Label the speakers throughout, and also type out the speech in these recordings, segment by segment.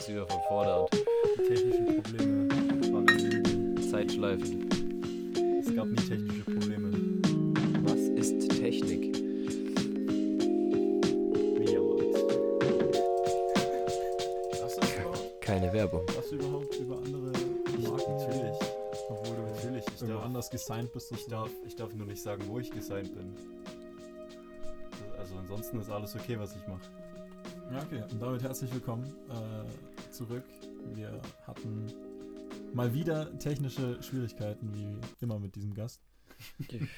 Speaker 1: alles wieder von vorne und
Speaker 2: Die technischen Probleme waren.
Speaker 1: Zeitschleifen.
Speaker 2: Es gab nie technische Probleme.
Speaker 1: Was ist Technik? Keine Werbung.
Speaker 2: Du überhaupt über andere Marken
Speaker 3: natürlich.
Speaker 2: Obwohl du
Speaker 3: Natürlich, ich
Speaker 2: irgendwo
Speaker 3: darf,
Speaker 2: anders gesigned bist.
Speaker 3: ich, darf, ich darf nur nicht sagen, wo ich gesigned bin. Also ansonsten ist alles okay, was ich mache.
Speaker 2: Ja, okay. Und damit herzlich willkommen äh, zurück. Wir hatten mal wieder technische Schwierigkeiten, wie immer mit diesem Gast.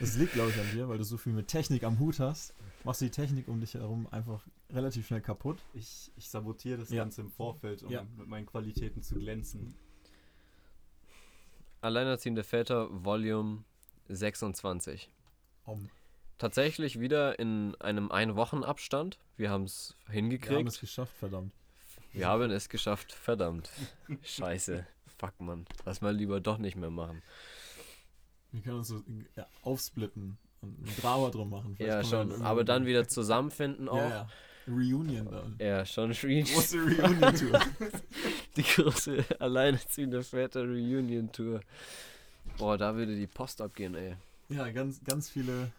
Speaker 2: Das liegt, glaube ich, an dir, weil du so viel mit Technik am Hut hast. Machst du die Technik um dich herum einfach relativ schnell kaputt.
Speaker 3: Ich, ich sabotiere das
Speaker 2: Ja.
Speaker 3: Ganze im Vorfeld, um
Speaker 2: Ja.
Speaker 3: mit meinen Qualitäten zu glänzen.
Speaker 1: Alleinerziehende Väter, Volume 26.
Speaker 2: Um,
Speaker 1: Tatsächlich wieder in einem Ein-Wochen-Abstand. Wir haben es
Speaker 2: wir haben
Speaker 1: hingekriegt.
Speaker 2: es geschafft, verdammt.
Speaker 1: Wir haben es geschafft. Verdammt. Scheiße. Fuck, Mann. Lass mal lieber doch nicht mehr machen.
Speaker 2: Wir können uns so ja, aufsplitten und ein Drama drum machen. Vielleicht
Speaker 1: Ja, schon.
Speaker 2: irgendwann-
Speaker 1: Aber dann wieder zusammenfinden auch.
Speaker 2: Ja, ja. Reunion dann.
Speaker 1: Ja, schon Re
Speaker 2: Große Reunion-Tour.
Speaker 1: die große alleinerziehende Väter Reunion Tour. Boah, da würde die Post abgehen, ey.
Speaker 2: Ja, ganz, ganz viele,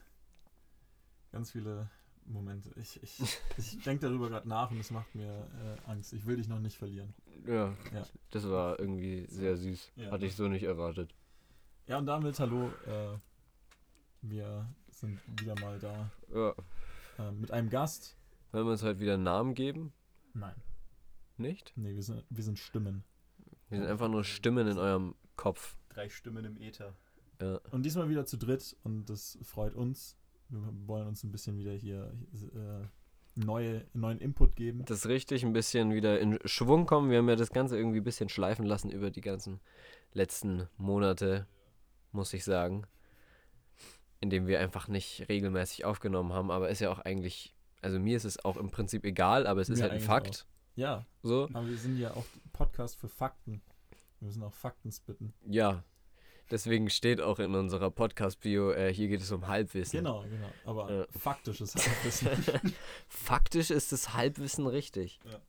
Speaker 2: ganz viele Momente. Ich, ich, ich denke darüber gerade nach und es macht mir äh, Angst. Ich will dich noch nicht verlieren.
Speaker 1: Ja,
Speaker 2: Ja.
Speaker 1: das war irgendwie sehr süß.
Speaker 2: Ja.
Speaker 1: Hatte ich so nicht erwartet.
Speaker 2: Ja, und damit hallo. Äh, wir sind wieder mal da
Speaker 1: Ja.
Speaker 2: äh, mit einem Gast.
Speaker 1: Wollen wir uns heute wieder einen Namen geben?
Speaker 2: Nein,
Speaker 1: Nicht?
Speaker 2: nee, wir sind, wir sind Stimmen.
Speaker 1: Wir sind einfach nur Stimmen in eurem Kopf.
Speaker 3: Drei Stimmen im Äther.
Speaker 1: Ja.
Speaker 2: Und diesmal wieder zu dritt und das freut uns. Wir wollen uns ein bisschen wieder hier äh, neue, neuen Input geben.
Speaker 1: Das ist richtig, ein bisschen wieder in Schwung kommen. Wir haben ja das Ganze irgendwie ein bisschen schleifen lassen über die ganzen letzten Monate, muss ich sagen. Indem wir einfach nicht regelmäßig aufgenommen haben. Aber ist ja auch eigentlich, also mir ist es auch im Prinzip egal, aber es ist
Speaker 2: Mir
Speaker 1: halt ein Fakt.
Speaker 2: Ja,
Speaker 1: So,
Speaker 2: aber wir sind ja auch Podcast für Fakten. Wir müssen auch Fakten spitten.
Speaker 1: ja. Deswegen steht auch in unserer Podcast-Bio, äh, hier geht es um Halbwissen.
Speaker 2: Genau, genau. Aber
Speaker 1: Ja.
Speaker 2: faktisches Halbwissen.
Speaker 1: Faktisch ist das Halbwissen richtig.
Speaker 2: Ja.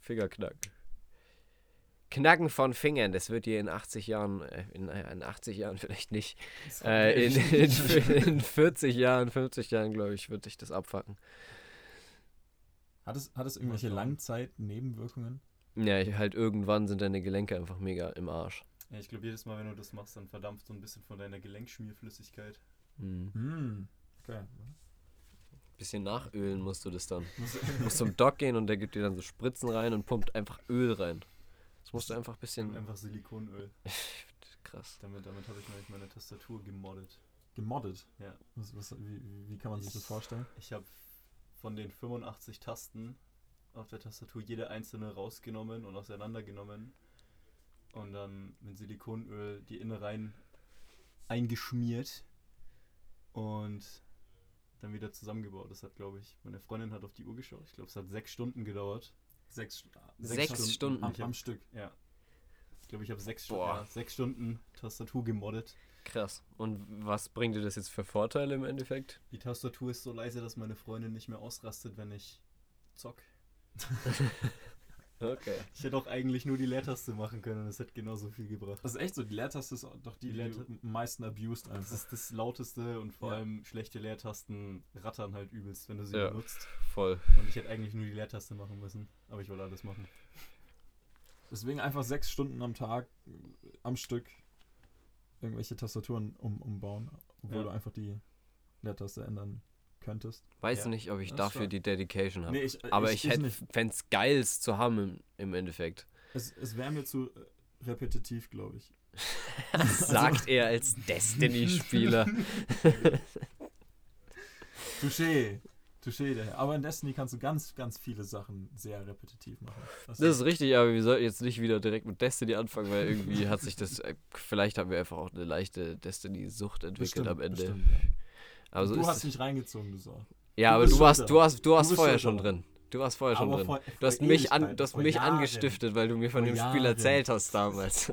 Speaker 1: Fingerknack. Knacken von Fingern, das wird dir in 80 Jahren, äh, in, äh, in 80 Jahren vielleicht nicht, äh, in, in, in 40 Jahren, 50 Jahren, glaube ich, wird dich das abfacken.
Speaker 2: Hat, es, hat es irgendwelche. Langzeit-Nebenwirkungen?
Speaker 1: Ja, ich- halt irgendwann sind deine Gelenke einfach mega im Arsch.
Speaker 3: Ja, ich glaube, jedes Mal, wenn du das machst, dann verdampft so ein bisschen von deiner Gelenkschmierflüssigkeit.
Speaker 1: Hm.
Speaker 2: Hm. Okay.
Speaker 1: Bisschen nachölen musst du das dann.
Speaker 2: Muss-
Speaker 1: Du musst zum Doc gehen und der gibt dir dann so Spritzen rein und pumpt einfach Öl rein. Das musst du einfach ein bisschen.
Speaker 3: Einfach Silikonöl.
Speaker 1: Krass.
Speaker 3: Damit, damit habe ich nämlich meine Tastatur gemoddet.
Speaker 2: Gemoddet.
Speaker 3: Ja.
Speaker 2: Was, was, wie, wie- wie kann man sich das vorstellen?
Speaker 3: Ich habe von den 85 Tasten auf der Tastatur jede einzelne rausgenommen und auseinandergenommen und dann mit Silikonöl die Innereien eingeschmiert und dann wieder zusammengebaut. Das hat, glaube ich, meine Freundin hat auf die Uhr geschaut. Ich glaube, es hat sechs Stunden gedauert.
Speaker 2: Sechs,
Speaker 1: Sechs Stunden.
Speaker 2: am,
Speaker 3: Ich hab-
Speaker 2: am Stück.
Speaker 3: Ja. Ich glaube, ich habe sechs, Stunden- ja, sechs Stunden Tastatur gemoddet.
Speaker 1: Krass. Und was bringt dir das jetzt für Vorteile im Endeffekt?
Speaker 3: Die Tastatur ist so leise, dass meine Freundin nicht mehr ausrastet, wenn ich zock.
Speaker 1: Okay.
Speaker 3: Ich hätte auch eigentlich nur die Leertaste machen können und es hätte genauso viel gebracht.
Speaker 2: Das ist echt so, die Leertaste ist doch die,
Speaker 3: Die
Speaker 2: die, am meisten abused
Speaker 3: Das
Speaker 2: einfach.
Speaker 3: ist das lauteste und vor
Speaker 2: Ja.
Speaker 3: allem schlechte Leertasten rattern halt übelst, wenn du sie
Speaker 1: Ja.
Speaker 3: benutzt.
Speaker 1: Voll.
Speaker 3: Und ich hätte eigentlich nur die Leertaste machen müssen, aber ich wollte alles machen.
Speaker 2: Deswegen einfach sechs Stunden am Tag äh, am Stück irgendwelche Tastaturen um, umbauen, obwohl
Speaker 3: Ja.
Speaker 2: du einfach die Leertaste ändern könntest.
Speaker 1: Weiß
Speaker 3: Ja.
Speaker 1: nicht, ob ich
Speaker 2: Das
Speaker 1: dafür die Dedication habe.
Speaker 2: Nee, ich, äh,
Speaker 1: Aber ich,
Speaker 2: ich
Speaker 1: hätte fände es geil, es zu haben im, im Endeffekt.
Speaker 2: Es, es wäre mir zu äh, repetitiv, glaube ich.
Speaker 1: Sagt er als Destiny-Spieler.
Speaker 2: Touché. Touché, der. Aber in Destiny kannst du ganz, ganz viele Sachen sehr repetitiv machen.
Speaker 1: Das ist richtig, aber wir sollten jetzt nicht wieder direkt mit Destiny anfangen, weil irgendwie hat sich das. äh, Vielleicht haben wir einfach auch eine leichte Destiny-Sucht entwickelt
Speaker 2: Bestimmt,
Speaker 1: am Ende.
Speaker 2: bestimmt, ja.
Speaker 1: Aber so
Speaker 2: du hast mich reingezogen, du Sau.
Speaker 1: Ja,
Speaker 2: du
Speaker 1: aber du warst, du hast, du warst vorher schon drin. Du warst vorher schon
Speaker 2: Aber
Speaker 1: drin.
Speaker 2: vor-
Speaker 1: Du hast mich, an, du hast mich
Speaker 2: Jahren.
Speaker 1: angestiftet, weil du mir von dem Spiel
Speaker 2: Jahren.
Speaker 1: erzählt hast damals.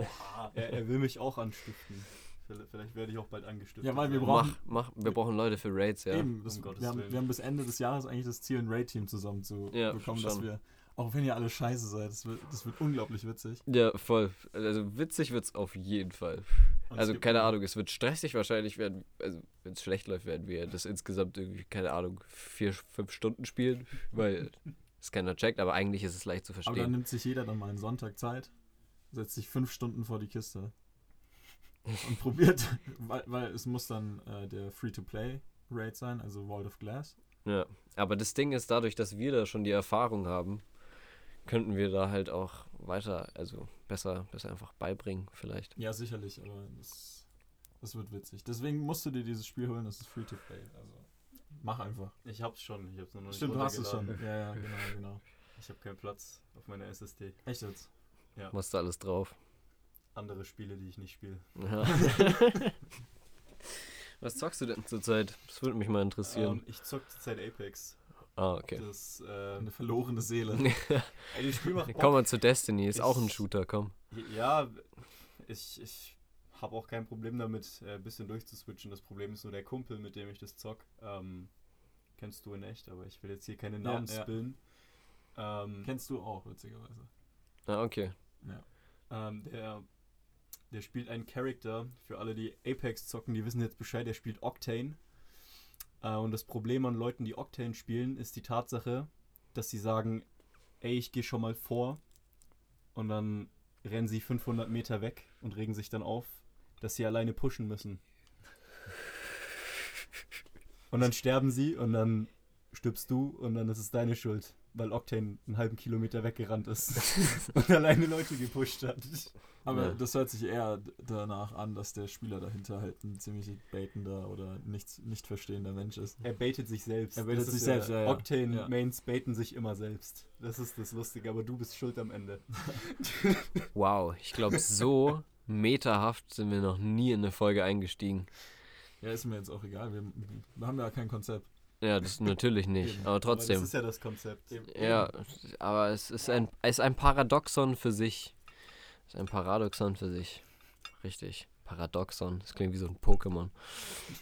Speaker 3: Er, er will mich auch anstiften. Vielleicht, vielleicht werde ich auch bald angestiftet.
Speaker 2: Ja, weil wir brauchen-
Speaker 1: Mach, mach, wir brauchen Leute für Raids, ja.
Speaker 2: Eben, das,
Speaker 3: Um
Speaker 2: wir, haben, wir haben bis Ende des Jahres eigentlich das Ziel, ein Raid-Team zusammen zu
Speaker 1: Ja,
Speaker 2: bekommen, dass wir, auch wenn ihr alle scheiße seid, das wird, das wird unglaublich witzig.
Speaker 1: Ja, voll. Also witzig wird's auf jeden Fall.
Speaker 3: Und es
Speaker 1: Also keine Ahnung, es wird stressig wahrscheinlich werden, also wenn es schlecht läuft, werden wir das insgesamt irgendwie, keine Ahnung, vier, fünf Stunden spielen, weil es keiner checkt, aber eigentlich ist es leicht zu
Speaker 2: Aber dann
Speaker 1: verstehen.
Speaker 2: nimmt sich jeder dann mal einen Sonntag Zeit, setzt sich fünf Stunden vor die Kiste und probiert, weil, weil es muss dann äh, der Free-to-Play-Raid sein, also Vault of Glass.
Speaker 1: Ja, aber das Ding ist, dadurch, dass wir da schon die Erfahrung haben, könnten wir da halt auch weiter, also besser, besser einfach beibringen vielleicht.
Speaker 2: Ja, sicherlich, aber das, das wird witzig. Deswegen musst du dir dieses Spiel holen, das ist Free-to-Play. Also mach einfach.
Speaker 3: Ich hab's schon, ich hab's nur noch nicht
Speaker 2: Stimmt, du hast es schon. Ja, ja, genau, genau.
Speaker 3: Ich habe keinen Platz auf meiner SSD.
Speaker 2: Echt jetzt?
Speaker 1: Machst du alles drauf.
Speaker 3: Andere Spiele, die ich nicht spiele.
Speaker 1: Ja. Was zockst du denn zurzeit? Das würde mich mal interessieren.
Speaker 3: Ähm, ich zock zurzeit Apex.
Speaker 1: ah, okay.
Speaker 3: Das, äh,
Speaker 2: Eine verlorene Seele.
Speaker 3: ey, das Spiel macht
Speaker 1: Komm
Speaker 3: Bock.
Speaker 1: mal zu Destiny, ist auch ein
Speaker 3: Ich-
Speaker 1: Shooter, komm.
Speaker 3: Ja, ich, ich habe auch kein Problem damit, äh, ein bisschen durchzuswitchen. Das Problem ist nur der Kumpel, mit dem ich das zock. Ähm, kennst du in echt, aber ich will jetzt hier keine
Speaker 2: Ja,
Speaker 3: Namen
Speaker 2: ja.
Speaker 3: spillen. Ähm,
Speaker 2: Kennst du auch, witzigerweise.
Speaker 1: Ah, okay.
Speaker 3: Ähm, der, der spielt einen Charakter, für alle, die Apex zocken, die wissen jetzt Bescheid, der spielt Octane. Äh, und das Problem an Leuten, die Octane spielen, ist die Tatsache, dass sie sagen, ey, ich gehe schon mal vor und dann rennen sie 500 Meter weg und regen sich dann auf, dass sie alleine pushen müssen. Und dann sterben sie und dann stirbst du und dann ist es deine Schuld, weil Octane einen halben Kilometer weggerannt ist und alleine Leute gepusht hat.
Speaker 2: Aber
Speaker 1: Ja.
Speaker 2: das hört sich eher danach an, dass der Spieler dahinter halt ein ziemlich baitender oder nicht, nicht verstehender Mensch ist.
Speaker 3: Er baitet sich selbst.
Speaker 2: Er baitet
Speaker 3: Das
Speaker 2: sich
Speaker 3: ist
Speaker 2: selbst, ja, ja.
Speaker 3: Octane
Speaker 2: Ja.
Speaker 3: Mains baiten sich immer selbst. Das ist das Lustige, aber du bist schuld am Ende.
Speaker 1: Wow, ich glaube, so meterhaft sind wir noch nie in eine Folge eingestiegen.
Speaker 2: Ja, ist mir jetzt auch egal. Wir, wir haben ja kein Konzept.
Speaker 1: Ja, das natürlich nicht,
Speaker 2: Eben.
Speaker 1: aber
Speaker 3: Aber
Speaker 1: trotzdem.
Speaker 3: das ist ja das Konzept.
Speaker 1: Ja, aber es ist ein, es ist ein Paradoxon für sich. Es ist ein Paradoxon für sich. Richtig. Paradoxon. Das klingt wie so ein Pokémon.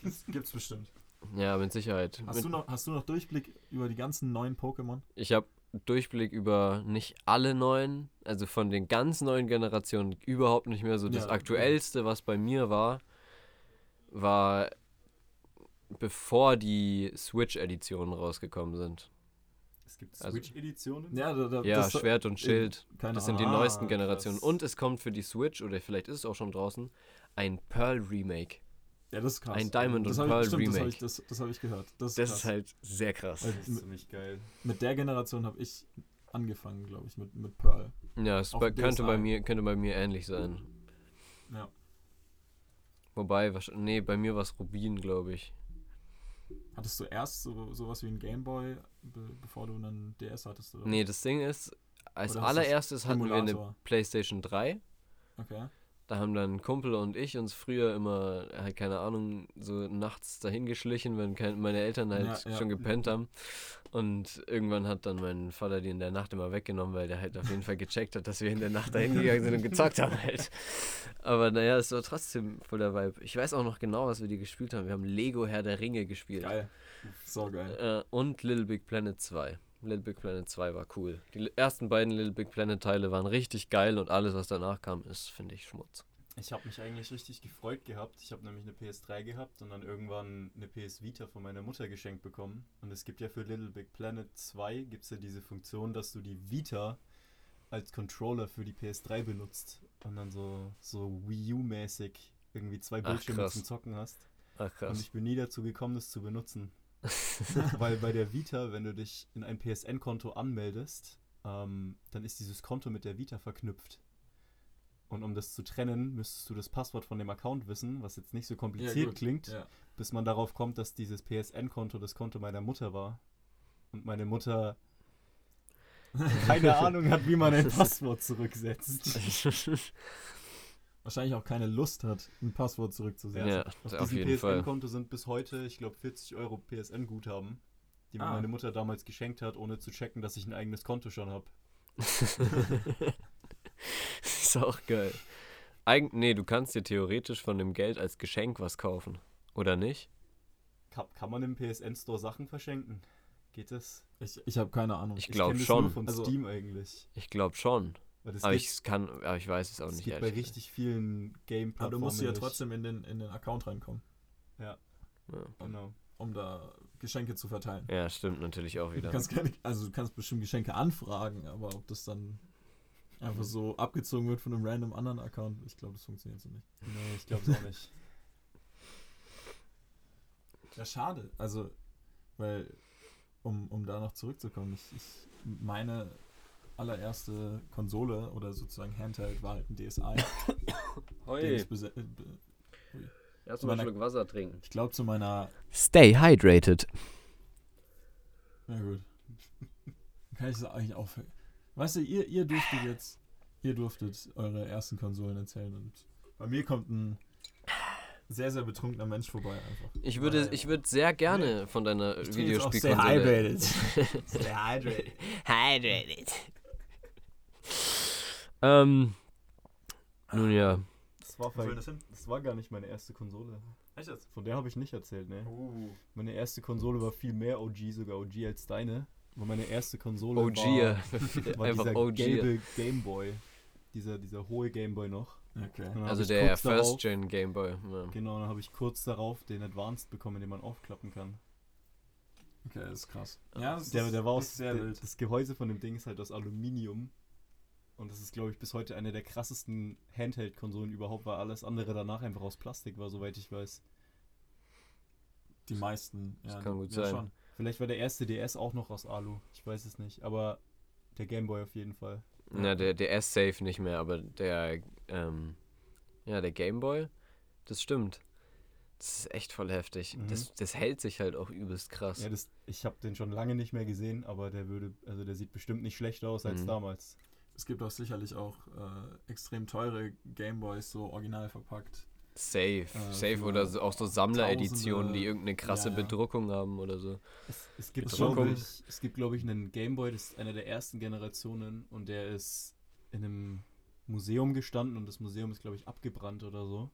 Speaker 2: Das gibt's bestimmt.
Speaker 1: Ja, mit Sicherheit.
Speaker 2: Hast
Speaker 1: mit,
Speaker 2: du, noch, hast du noch Durchblick über die ganzen neuen Pokémon?
Speaker 1: Ich habe Durchblick über nicht alle neuen, also von den ganz neuen Generationen überhaupt nicht mehr so. Das
Speaker 2: Ja,
Speaker 1: aktuellste, was bei mir war, war bevor die Switch-Editionen rausgekommen sind.
Speaker 3: Es gibt
Speaker 1: Also-
Speaker 3: Switch-Editionen.
Speaker 2: Ja, da, da,
Speaker 1: Ja,
Speaker 2: das,
Speaker 1: Schwert und Schild.
Speaker 2: Keine
Speaker 1: Das sind die.
Speaker 3: Ah,
Speaker 1: neuesten Generationen. Und es kommt für die Switch, oder vielleicht ist es auch schon draußen, ein Pearl Remake.
Speaker 2: Ja, das ist krass.
Speaker 1: Ein Diamond
Speaker 2: das
Speaker 1: und Pearl
Speaker 2: ich, stimmt, Das habe
Speaker 1: Remake.
Speaker 2: ich, das, das hab ich gehört. Das ist,
Speaker 1: Das ist halt sehr krass.
Speaker 3: Das ist ziemlich geil.
Speaker 2: Mit der Generation habe ich angefangen, glaube ich, mit, mit Pearl.
Speaker 1: Ja, es bei, könnte, bei mir, könnte bei mir ähnlich sein.
Speaker 2: Ja.
Speaker 1: Wobei, nee, bei mir war es Rubin, glaube ich.
Speaker 2: Hattest du erst so, sowas wie ein Gameboy, be, bevor du einen DS hattest? Oder?
Speaker 1: Nee, das Ding ist, als allererstes hatten wir eine? PlayStation 3.
Speaker 2: Okay.
Speaker 1: Da haben dann Kumpel und ich uns früher immer, halt keine Ahnung, so nachts dahin geschlichen, wenn kein, meine Eltern halt
Speaker 2: Ja, ja.
Speaker 1: schon gepennt haben. Und irgendwann hat dann mein Vater die in der Nacht immer weggenommen, weil der halt auf jeden Fall gecheckt hat, dass wir in der Nacht dahin gegangen sind und gezockt haben halt. Aber naja, es war trotzdem voll der Vibe. Ich weiß auch noch genau, was wir die gespielt haben. Wir haben Lego Herr der Ringe gespielt.
Speaker 2: Geil. So geil.
Speaker 1: Äh, und Little Big Planet 2. Little Big Planet 2 war cool. Die ersten beiden Little Big Planet Teile waren richtig geil und alles, was danach kam, ist, finde ich, Schmutz.
Speaker 3: Ich habe mich eigentlich richtig gefreut gehabt. Ich habe nämlich eine PS3 gehabt und dann irgendwann eine PS Vita von meiner Mutter geschenkt bekommen. Und es gibt ja für Little Big Planet 2 gibt es ja diese Funktion, dass du die Vita als Controller für die PS3 benutzt und dann so, so Wii U-mäßig irgendwie zwei Bildschirme zum Zocken hast.
Speaker 1: Ach
Speaker 3: Und
Speaker 1: krass.
Speaker 3: ich bin nie dazu gekommen, das zu benutzen. Weil bei der Vita, wenn du dich in ein PSN-Konto anmeldest, ähm, dann ist dieses Konto mit der Vita verknüpft. Und um das zu trennen, müsstest du das Passwort von dem Account wissen, was jetzt nicht so kompliziert
Speaker 2: gut.
Speaker 3: klingt,
Speaker 2: Ja.
Speaker 3: bis man darauf kommt, dass dieses PSN-Konto das Konto meiner Mutter war. Und meine Mutter keine Ahnung hat, wie man ein Passwort zurücksetzt.
Speaker 2: Wahrscheinlich auch keine Lust hat, ein Passwort zurückzusetzen.
Speaker 1: ja,
Speaker 3: Auf,
Speaker 1: auf
Speaker 3: diesem. PSN-Konto sind bis heute, ich glaube, 40 Euro PSN-Guthaben, die mir
Speaker 2: Ah.
Speaker 3: meine Mutter damals geschenkt hat, ohne zu checken, dass ich ein eigenes Konto schon habe.
Speaker 1: ist auch geil. Eig nee, du kannst dir theoretisch von dem Geld als Geschenk was kaufen. Oder nicht?
Speaker 3: Kann, kann man im PSN-Store Sachen verschenken? Geht das?
Speaker 2: Ich, ich habe keine Ahnung.
Speaker 1: Ich glaube schon.
Speaker 3: Nur von
Speaker 2: Also-
Speaker 3: Steam eigentlich.
Speaker 1: Ich glaube schon. Aber
Speaker 3: geht,
Speaker 1: ich kann, aber ich weiß es auch
Speaker 3: das
Speaker 1: nicht.
Speaker 3: geht bei richtig vielen game
Speaker 2: Aber du musst ja trotzdem in den, in den Account reinkommen,
Speaker 1: Ja.
Speaker 3: Genau.
Speaker 2: um da Geschenke zu verteilen.
Speaker 1: ja, stimmt natürlich auch
Speaker 2: Du
Speaker 1: wieder.
Speaker 2: kannst keine, also du kannst bestimmt Geschenke anfragen, aber ob das dann einfach so abgezogen wird von einem random anderen Account, ich glaube, das funktioniert so nicht.
Speaker 3: Nee, ich glaube es auch nicht.
Speaker 2: Ja, schade. Also, weil, um, um da noch zurückzukommen, ich, ich meine allererste Konsole oder sozusagen Handheld war halt ein DSi. bese- äh, be-
Speaker 1: Erstmal
Speaker 2: einen
Speaker 1: einen Schluck Wasser trinken.
Speaker 2: ich glaube zu meiner
Speaker 1: Stay hydrated.
Speaker 2: Na gut. Dann Kann ich das eigentlich auch. Weißt du, ihr, ihr durftet jetzt, ihr durftet eure ersten Konsolen erzählen und bei mir kommt ein sehr, sehr betrunkener Mensch vorbei einfach.
Speaker 1: Ich würde,
Speaker 2: Weil-
Speaker 1: ich würde sehr gerne von deiner Videospielkonsole.
Speaker 2: hydrated. Stay hydrated.
Speaker 1: Hydrated. Ähm. Nun ja.
Speaker 3: Das war, bei,
Speaker 2: das
Speaker 3: war gar nicht meine erste Konsole.
Speaker 2: Echt jetzt?
Speaker 3: Von der habe ich nicht erzählt, ne?
Speaker 2: Uh.
Speaker 3: Meine erste Konsole war viel mehr OG, sogar OG als deine. Aber meine erste Konsole
Speaker 1: OG,
Speaker 3: war,
Speaker 1: ja.
Speaker 3: war
Speaker 1: Einfach
Speaker 3: dieser
Speaker 1: OG.
Speaker 3: gelbe Gameboy. Dieser, dieser hohe Gameboy noch.
Speaker 2: Okay.
Speaker 1: Also der
Speaker 3: kurz darauf-
Speaker 1: First Gen Game Boy. Ja.
Speaker 3: Genau, dann habe ich kurz darauf den Advanced bekommen, den man aufklappen kann.
Speaker 2: Okay, das ist krass. Ja, das
Speaker 3: Der,
Speaker 2: ist,
Speaker 3: der war
Speaker 2: ist
Speaker 3: aus,
Speaker 2: sehr
Speaker 3: der,
Speaker 2: wild.
Speaker 3: das Gehäuse von dem Ding ist halt aus Aluminium. Und das ist, glaube ich, bis heute eine der krassesten Handheld-Konsolen überhaupt, weil alles andere danach einfach aus Plastik war, soweit ich weiß.
Speaker 2: Die meisten. Ja,
Speaker 1: Das kann gut
Speaker 2: ja,
Speaker 1: sein.
Speaker 2: Schon.
Speaker 3: Vielleicht war der erste DS auch noch aus Alu. Ich weiß es nicht. Aber der Gameboy auf jeden Fall.
Speaker 1: Na, der, ist safe nicht mehr, aber der, ähm, ja, der Game Boy, das stimmt. Das ist echt voll heftig.
Speaker 3: Mhm.
Speaker 1: Das, das hält sich halt auch übelst krass.
Speaker 3: Ja, das, ich habe den schon lange nicht mehr gesehen, aber der würde, also der sieht bestimmt nicht schlechter aus als
Speaker 1: Mhm.
Speaker 3: damals.
Speaker 2: Es gibt auch sicherlich auch äh, extrem teure Gameboys, so original verpackt.
Speaker 1: Safe,
Speaker 2: Äh,
Speaker 1: safe oder so, auch so Sammlereditionen, die irgendeine krasse
Speaker 2: Ja, ja.
Speaker 1: Bedruckung haben oder so.
Speaker 3: Es, es gibt, glaube ich, es gibt, glaube ich, einen Gameboy, das ist einer der ersten Generationen und der ist in einem Museum gestanden und das Museum ist, glaube ich, abgebrannt oder so.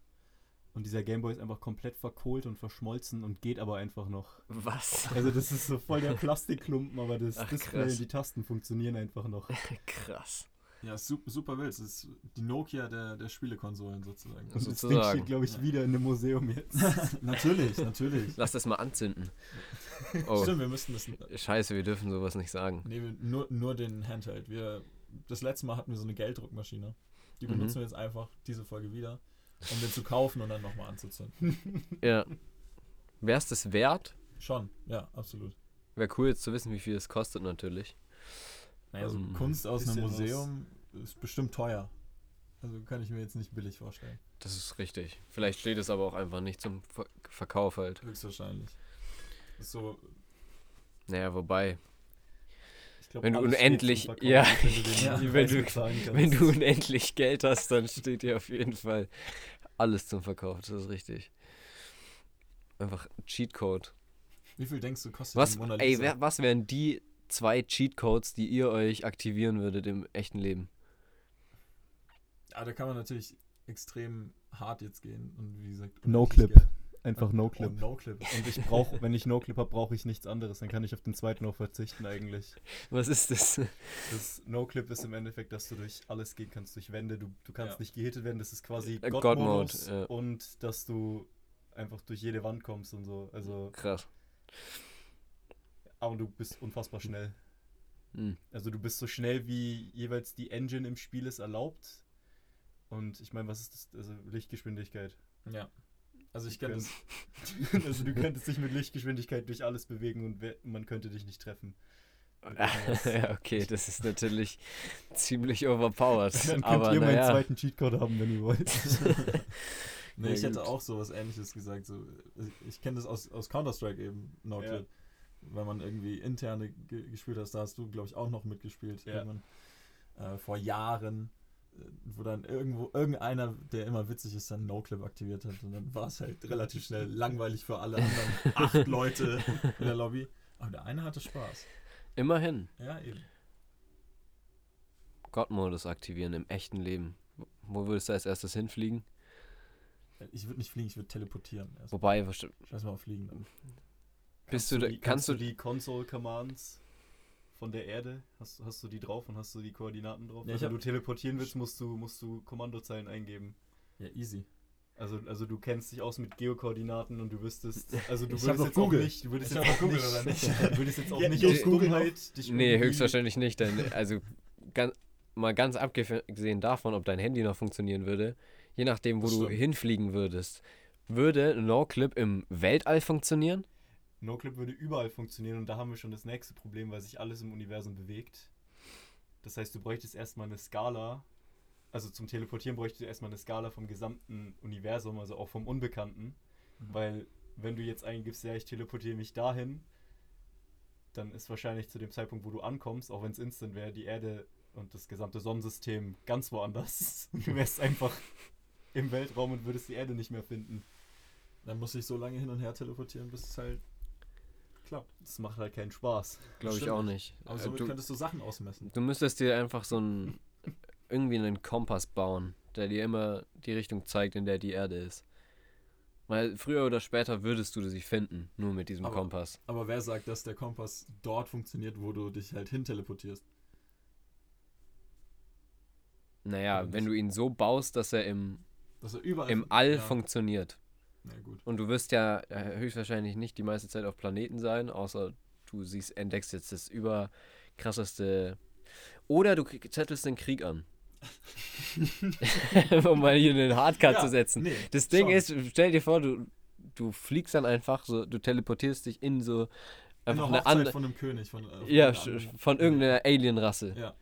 Speaker 3: Und dieser Gameboy ist einfach komplett verkohlt und verschmolzen und geht aber einfach noch.
Speaker 1: Was?
Speaker 3: Also das ist so voll der Plastikklumpen, aber das
Speaker 1: Ach,
Speaker 3: Display
Speaker 1: krass.
Speaker 3: und die Tasten funktionieren einfach noch.
Speaker 1: Krass.
Speaker 2: Ja, super, super wild. Es ist die Nokia der, der Spielekonsolen sozusagen.
Speaker 3: Und das Ding
Speaker 1: Sozusagen.
Speaker 3: steht, glaube ich,
Speaker 2: Ja.
Speaker 3: wieder in einem Museum jetzt.
Speaker 2: natürlich, natürlich.
Speaker 1: Lass das mal anzünden. Oh,
Speaker 2: Stimmt, wir müssten das.
Speaker 1: scheiße, wir dürfen sowas nicht sagen.
Speaker 2: Nee, wir- nur, nur den Handheld. Wir, das letzte Mal hatten wir so eine Gelddruckmaschine. Die
Speaker 1: Mhm.
Speaker 2: benutzen wir jetzt einfach diese Folge wieder, um den zu kaufen und dann nochmal anzuzünden.
Speaker 1: Ja. Wär's das wert?
Speaker 2: Schon, ja, absolut.
Speaker 1: Wäre cool jetzt zu wissen, wie viel es kostet natürlich.
Speaker 2: Naja, so
Speaker 1: Ähm,
Speaker 2: Kunst aus einem
Speaker 3: bisschen was.
Speaker 2: Museum ist bestimmt teuer. Also kann ich mir jetzt nicht billig vorstellen.
Speaker 1: Das ist richtig. Vielleicht steht es aber auch einfach nicht zum Ver Verkauf halt.
Speaker 2: Höchstwahrscheinlich. Ist so,
Speaker 1: Naja, wobei,
Speaker 3: glaub,
Speaker 1: Wenn du unendlich- ja,
Speaker 3: wenn du den
Speaker 2: ja,
Speaker 1: wenn du- wenn du unendlich Geld hast, dann steht dir auf jeden Fall alles zum Verkauf. Das ist richtig. Einfach Cheatcode.
Speaker 2: wie viel denkst du kostet
Speaker 1: Was,
Speaker 2: die Mona
Speaker 1: ey,
Speaker 2: Lisa?
Speaker 1: wer, was wären die zwei Cheatcodes, die ihr euch aktivieren würdet im echten Leben?
Speaker 2: Ja, da kann man natürlich extrem hart jetzt gehen und wie gesagt.
Speaker 3: No Clip.
Speaker 2: Geld.
Speaker 3: Einfach No-Clip.
Speaker 2: No Clip.
Speaker 3: Und ich brauche, wenn ich No-Clip habe, brauche ich nichts anderes. Dann kann ich auf den zweiten auch verzichten eigentlich.
Speaker 1: Was ist das?
Speaker 3: Das No-Clip ist im Endeffekt, dass du durch alles gehen kannst, durch Wände. Du, du kannst
Speaker 2: Ja.
Speaker 3: nicht gehittet werden, das ist quasi
Speaker 1: Äh. God-Mode, ja.
Speaker 3: Und dass du einfach durch jede Wand kommst und so. Also,
Speaker 1: Krass.
Speaker 3: aber du bist unfassbar schnell.
Speaker 1: Hm.
Speaker 3: Also du bist so schnell, wie jeweils die Engine im Spiel es erlaubt. Und ich meine, was ist das? Also Lichtgeschwindigkeit.
Speaker 2: Ja. Also ich kenne das.
Speaker 3: also du könntest dich mit Lichtgeschwindigkeit durch alles bewegen und man könnte dich nicht treffen.
Speaker 1: ja, okay, das ist natürlich ziemlich overpowered.
Speaker 3: Dann könnt
Speaker 1: aber
Speaker 3: ihr meinen
Speaker 1: naja.
Speaker 3: zweiten Cheatcode haben, wenn ihr wollt.
Speaker 2: Nee,
Speaker 1: Ja,
Speaker 2: ich hätte
Speaker 1: gut.
Speaker 2: auch so was ähnliches gesagt. So, ich- kenne das aus, aus Counter-Strike eben, No
Speaker 3: Ja.
Speaker 2: Wenn man irgendwie interne ge gespielt hast, da hast du, glaube ich, auch noch mitgespielt.
Speaker 3: Ja.
Speaker 2: Äh, vor Jahren, wo dann irgendwo irgendeiner, der immer witzig ist, dann No-Clip aktiviert hat. Und dann war es halt relativ schnell langweilig für alle anderen acht Leute in der Lobby. Aber der eine hatte Spaß.
Speaker 1: Immerhin.
Speaker 2: Ja, eben.
Speaker 1: God-Modus aktivieren im echten Leben. Wo würdest du als erstes hinfliegen?
Speaker 2: Ich würde nicht fliegen, ich würde teleportieren. Erst.
Speaker 1: Wobei, was-
Speaker 2: Scheiß mal auf Fliegen.
Speaker 1: Bist du da-
Speaker 3: die,
Speaker 1: kannst
Speaker 3: kannst
Speaker 1: du-
Speaker 3: du die Console Commands von der Erde, hast, hast du die drauf und hast du die Koordinaten drauf?
Speaker 2: Ja,
Speaker 3: Wenn du teleportieren willst, musst du, musst du Kommandozeilen eingeben.
Speaker 2: Ja, easy.
Speaker 3: Also, also du kennst dich aus mit Geokoordinaten und du wüsstest, also du würdest jetzt
Speaker 2: Google.
Speaker 3: auch nicht, du würdest
Speaker 2: Ich
Speaker 3: jetzt auch
Speaker 2: Google,
Speaker 3: nicht,
Speaker 2: oder nicht?
Speaker 3: du würdest jetzt auch
Speaker 2: Ja,
Speaker 3: nicht aus
Speaker 2: Google
Speaker 3: Dummheit dich
Speaker 1: Nee, höchstwahrscheinlich nicht. Denn, also ganz, mal ganz abgesehen davon, ob dein Handy noch funktionieren würde, je nachdem, wo
Speaker 2: Das
Speaker 1: du
Speaker 2: stimmt.
Speaker 1: hinfliegen würdest, würde No-Clip im Weltall funktionieren?
Speaker 3: NoClip würde überall funktionieren und da haben wir schon das nächste Problem, weil sich alles im Universum bewegt. Das heißt, du bräuchtest erstmal eine Skala, also zum Teleportieren bräuchtest du erstmal eine Skala vom gesamten Universum, also auch vom Unbekannten.
Speaker 2: Mhm.
Speaker 3: Weil wenn du jetzt eingibst, ja, ich teleportiere mich dahin, dann ist wahrscheinlich zu dem Zeitpunkt, wo du ankommst, auch wenn es instant wäre, die Erde und das gesamte Sonnensystem ganz woanders. Du wärst einfach im Weltraum und würdest die Erde nicht mehr finden.
Speaker 2: Dann muss ich so lange hin und her teleportieren, bis es halt klappt.
Speaker 3: Das macht halt keinen Spaß.
Speaker 1: Glaube ich auch nicht.
Speaker 2: Aber
Speaker 1: Äh,
Speaker 2: somit
Speaker 1: du,
Speaker 2: könntest du Sachen ausmessen.
Speaker 1: du müsstest dir einfach so einen irgendwie einen Kompass bauen, der dir immer die Richtung zeigt, in der die Erde ist. Weil früher oder später würdest du sie finden, nur mit diesem
Speaker 2: Aber-
Speaker 1: Kompass.
Speaker 2: Aber wer sagt, dass der Kompass dort funktioniert, wo du dich halt hin teleportierst?
Speaker 1: Naja, wenn du ihn so baust, dass er im,
Speaker 2: Dass er überall
Speaker 1: im All
Speaker 2: ja.
Speaker 1: funktioniert.
Speaker 2: Na gut.
Speaker 1: Und du wirst ja äh, höchstwahrscheinlich nicht die meiste Zeit auf Planeten sein, außer du siehst, entdeckst jetzt das überkrasseste. Oder du zettelst den Krieg an. um mal hier einen Hardcut
Speaker 2: Ja,
Speaker 1: zu setzen.
Speaker 2: Nee,
Speaker 1: Das Ding
Speaker 2: schon.
Speaker 1: ist, stell dir vor, du, du fliegst dann einfach so, du teleportierst dich in so
Speaker 2: In
Speaker 1: einfach
Speaker 2: der
Speaker 1: eine andere.
Speaker 2: von einem König. Von, äh, von
Speaker 1: Ja, von irgendeiner Alienrasse.
Speaker 2: Ja.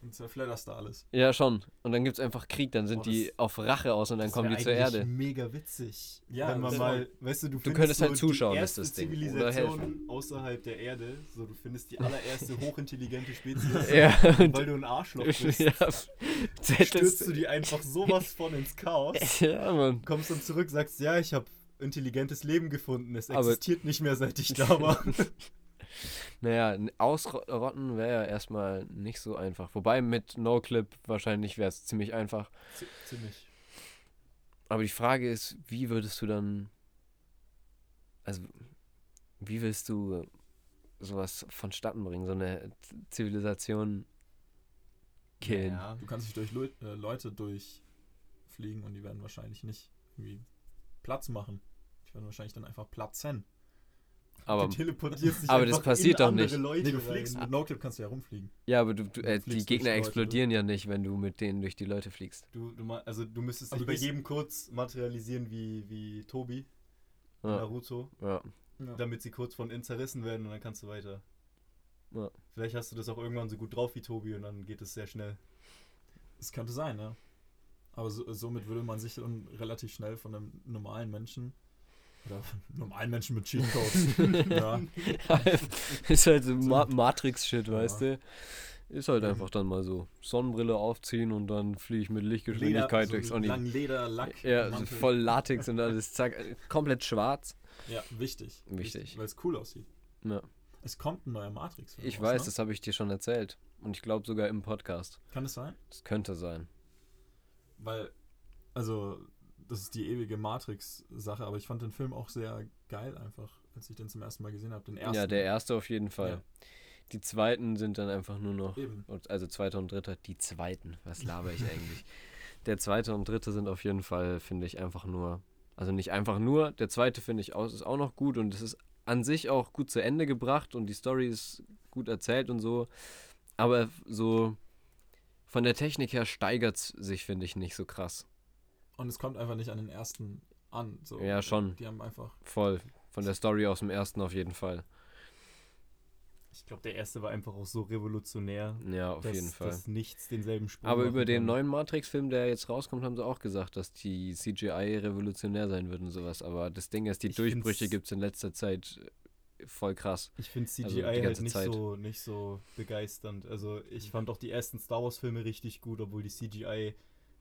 Speaker 2: Und zerfledderst da alles.
Speaker 1: Ja, schon. Und dann gibt es einfach Krieg, dann sind
Speaker 3: Boah,
Speaker 1: die
Speaker 3: das-
Speaker 1: auf Rache aus und dann
Speaker 3: Das
Speaker 1: kommen die zur Erde.
Speaker 3: Mega witzig.
Speaker 2: Ja,
Speaker 3: wenn man
Speaker 2: das
Speaker 3: mal, weißt du, du, findest
Speaker 1: könntest halt zuschauen,
Speaker 3: die
Speaker 1: ist
Speaker 3: erste
Speaker 1: das Ding. Oder
Speaker 3: Zivilisation außerhalb der Erde. So, du findest die allererste hochintelligente Spezies.
Speaker 1: Ja,
Speaker 3: Und weil du ein Arschloch bist,
Speaker 1: ja,
Speaker 3: stürzt du die einfach sowas von ins Chaos.
Speaker 1: ja, Mann.
Speaker 3: Kommst dann zurück, sagst, ja, ich habe intelligentes Leben gefunden. Es
Speaker 1: Aber-
Speaker 3: existiert nicht mehr, seit ich da war.
Speaker 1: Naja, ausrotten wäre ja erstmal nicht so einfach. Wobei mit No-Clip wahrscheinlich wäre es ziemlich einfach.
Speaker 3: Z ziemlich.
Speaker 1: Aber die Frage ist, wie würdest du dann. Also, wie willst du sowas vonstatten bringen, so eine Zivilisation killen?
Speaker 3: Ja.
Speaker 2: Du kannst dich durch Leu äh, Leute durchfliegen und die werden wahrscheinlich nicht irgendwie Platz machen. Die werden wahrscheinlich dann einfach platzen.
Speaker 1: Aber,
Speaker 3: du teleportierst dich
Speaker 1: aber das passiert
Speaker 3: in
Speaker 1: doch nicht.
Speaker 3: Leute
Speaker 2: Nee, du fliegst
Speaker 3: rein.
Speaker 2: mit No-Clip kannst du ja rumfliegen.
Speaker 1: ja, aber du, du,
Speaker 2: Du
Speaker 1: äh, die
Speaker 2: fliegst durch
Speaker 1: Gegner
Speaker 2: Leute
Speaker 1: explodieren ja nicht, wenn du mit denen durch die Leute fliegst.
Speaker 3: Du, du, also du müsstest
Speaker 2: Aber
Speaker 3: dich
Speaker 2: du
Speaker 3: bei jedem kurz materialisieren wie, wie Tobi,
Speaker 1: Ja,
Speaker 3: Naruto,
Speaker 1: ja.
Speaker 3: Damit sie kurz von innen zerrissen werden und dann kannst du weiter.
Speaker 1: Ja.
Speaker 3: Vielleicht hast du das auch irgendwann so gut drauf wie Tobi und dann geht es sehr schnell.
Speaker 2: Es könnte sein, ja. Aber so, somit würde man sich dann relativ schnell von einem normalen Menschen oder normalen Menschen mit Cheatcodes ja,
Speaker 1: ist halt so. Ma Matrix-Shit, weißt
Speaker 2: Ja.
Speaker 1: du? Ist halt einfach dann mal so. Sonnenbrille aufziehen und dann fliege ich mit Lichtgeschwindigkeit
Speaker 2: so
Speaker 1: durchs
Speaker 2: einen
Speaker 1: Uni.
Speaker 2: langen Lederlack.
Speaker 1: Ja, so voll Latex und alles, zack, komplett schwarz.
Speaker 2: Ja, wichtig.
Speaker 1: Wichtig.
Speaker 2: Weil es cool aussieht.
Speaker 1: Ja.
Speaker 2: Es kommt ein neuer Matrix-Film.
Speaker 1: Ich
Speaker 2: raus,
Speaker 1: weiß,
Speaker 2: ne?
Speaker 1: das habe ich dir schon erzählt. Und ich glaube sogar im Podcast.
Speaker 2: Kann es sein?
Speaker 1: Das könnte sein.
Speaker 2: Weil, also, das ist die ewige Matrix-Sache, aber ich fand den Film auch sehr geil einfach, als ich den zum ersten Mal gesehen habe. Den ersten.
Speaker 1: Ja, der erste auf jeden Fall.
Speaker 2: Ja.
Speaker 1: Die zweiten sind dann einfach nur noch.
Speaker 2: Eben.
Speaker 1: Also zweiter und dritter, die zweiten. Was laber ich eigentlich? Der zweite und dritte sind auf jeden Fall, finde ich, einfach nur. Also nicht einfach nur. Der zweite finde ich ist auch noch gut und es ist an sich auch gut zu Ende gebracht und die Story ist gut erzählt und so. Aber so von der Technik her steigert es sich, finde ich, nicht so krass.
Speaker 2: Und es kommt einfach nicht an den ersten an. So.
Speaker 1: Ja, schon.
Speaker 2: Die haben einfach.
Speaker 1: Voll. Von der Story aus dem ersten auf jeden Fall.
Speaker 3: Ich glaube, der erste war einfach auch so revolutionär,
Speaker 1: Ja, auf
Speaker 3: dass,
Speaker 1: jeden Fall.
Speaker 3: dass nichts denselben Sprung
Speaker 1: Aber über den
Speaker 3: kann.
Speaker 1: neuen Matrix-Film, der jetzt rauskommt, haben sie auch gesagt, dass die CGI revolutionär sein wird und sowas. Aber das Ding ist, die
Speaker 3: Ich
Speaker 1: Durchbrüche gibt es in letzter Zeit voll krass.
Speaker 3: Ich finde CGI
Speaker 1: Also die
Speaker 3: halt nicht
Speaker 1: Zeit.
Speaker 3: so, nicht so begeisternd. Also ich fand auch die ersten Star Wars Filme richtig gut, obwohl die CGI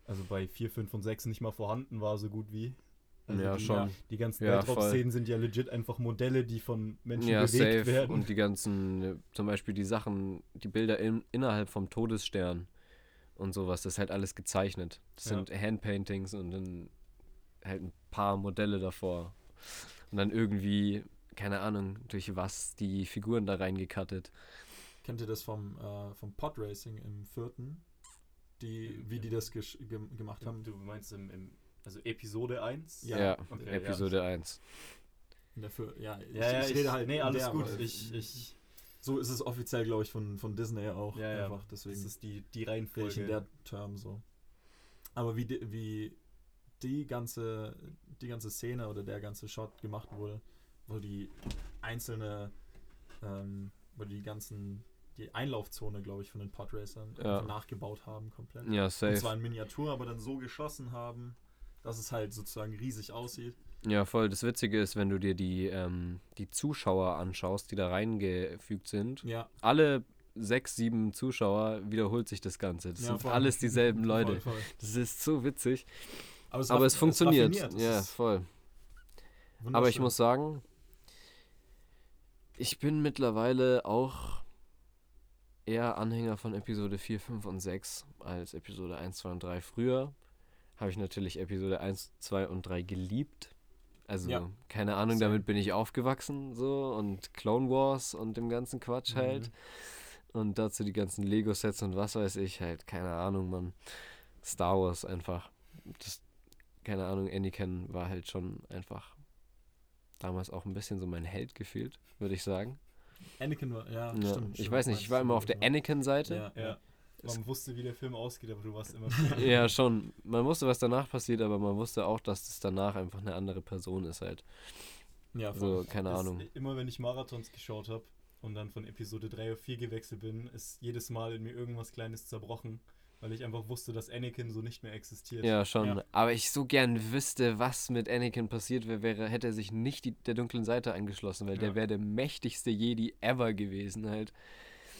Speaker 3: also bei 4, 5 und 6 nicht mal vorhanden war, so gut wie. Also
Speaker 1: ja,
Speaker 3: die,
Speaker 1: schon.
Speaker 3: Die ganzen
Speaker 1: Ja,
Speaker 3: Weltraum-Szenen sind ja legit einfach Modelle, die von Menschen
Speaker 1: Ja,
Speaker 3: bewegt
Speaker 1: safe.
Speaker 3: werden.
Speaker 1: Und die ganzen, äh, zum Beispiel die Sachen, die Bilder in, innerhalb vom Todesstern und sowas. Das ist halt alles gezeichnet. Das
Speaker 3: Ja.
Speaker 1: sind Handpaintings und dann halt ein paar Modelle davor. Und dann irgendwie, keine Ahnung, durch was die Figuren da reingekattet.
Speaker 2: Kennt ihr das vom, äh, vom Podracing im vierten? Die, wie die das gemacht haben?
Speaker 3: Du meinst im, im also Episode 1?
Speaker 2: Ja,
Speaker 1: Ja,
Speaker 3: okay,
Speaker 1: Episode 1.
Speaker 2: In der Vier- ja, ich,
Speaker 3: Ja, ja,
Speaker 2: ich rede halt
Speaker 3: nee, alles
Speaker 2: der,
Speaker 3: gut. Ich, ich,
Speaker 2: so ist es offiziell, glaube ich, von, von Disney auch.
Speaker 3: ja, ja,
Speaker 2: Einfach, deswegen
Speaker 3: das ist die, die
Speaker 2: ich in
Speaker 3: Reihenfolge.
Speaker 2: der Term so. Aber wie die, wie die ganze, die ganze Szene oder der ganze Shot gemacht wurde, wo die einzelne, ähm, wo die ganzen, die Einlaufzone, glaube ich, von den Podracern
Speaker 1: Ja.
Speaker 2: nachgebaut haben komplett.
Speaker 1: Ja,
Speaker 2: Und
Speaker 1: safe.
Speaker 2: zwar in Miniatur, aber dann so geschossen haben, dass es halt sozusagen riesig aussieht.
Speaker 1: Ja, voll. Das Witzige ist, wenn du dir die, ähm, die Zuschauer anschaust, die da reingefügt sind.
Speaker 2: Ja,
Speaker 1: Alle sechs, sieben Zuschauer wiederholt sich das Ganze. Das
Speaker 2: Ja,
Speaker 1: sind
Speaker 2: voll.
Speaker 1: alles dieselben Leute.
Speaker 2: Voll, voll.
Speaker 1: Das ist so witzig.
Speaker 2: Aber es,
Speaker 1: Aber es funktioniert.
Speaker 2: es
Speaker 1: ja, voll. Aber ich muss sagen, ich bin mittlerweile auch eher Anhänger von Episode 4, 5 und 6 als Episode 1, 2 und 3. Früher habe ich natürlich Episode 1, 2 und 3 geliebt. Also,
Speaker 2: Ja.
Speaker 1: keine Ahnung, damit bin ich aufgewachsen so und Clone Wars und dem ganzen Quatsch
Speaker 2: Mhm.
Speaker 1: halt. Und dazu die ganzen Lego-Sets und was weiß ich halt, keine Ahnung, man. Star Wars einfach. Das, keine Ahnung, Anakin war halt schon einfach damals auch ein bisschen so mein Held gefühlt, würde ich sagen.
Speaker 2: Anakin war, ja,
Speaker 1: Ja,
Speaker 2: stimmt.
Speaker 1: ich
Speaker 2: stimmt,
Speaker 1: weiß nicht, ich war immer auf der Anakin-Seite.
Speaker 2: Ja,
Speaker 3: Ja. Man wusste, wie der Film ausgeht, aber du warst immer.
Speaker 1: Ja. schon. Man wusste, was danach passiert, aber man wusste auch, dass es danach einfach eine andere Person ist halt.
Speaker 2: ja
Speaker 1: So,
Speaker 2: voll.
Speaker 1: keine Ahnung.
Speaker 3: Immer wenn ich Marathons geschaut habe und dann von Episode 3 auf 4 gewechselt bin, ist jedes Mal in mir irgendwas Kleines zerbrochen, weil ich einfach wusste, dass Anakin so nicht mehr existiert.
Speaker 1: Ja, schon.
Speaker 2: Ja.
Speaker 1: Aber ich so gern wüsste, was mit Anakin passiert wäre, wäre hätte er sich nicht die, der dunklen Seite angeschlossen, weil
Speaker 3: Ja.
Speaker 1: der wäre der mächtigste Jedi ever gewesen halt.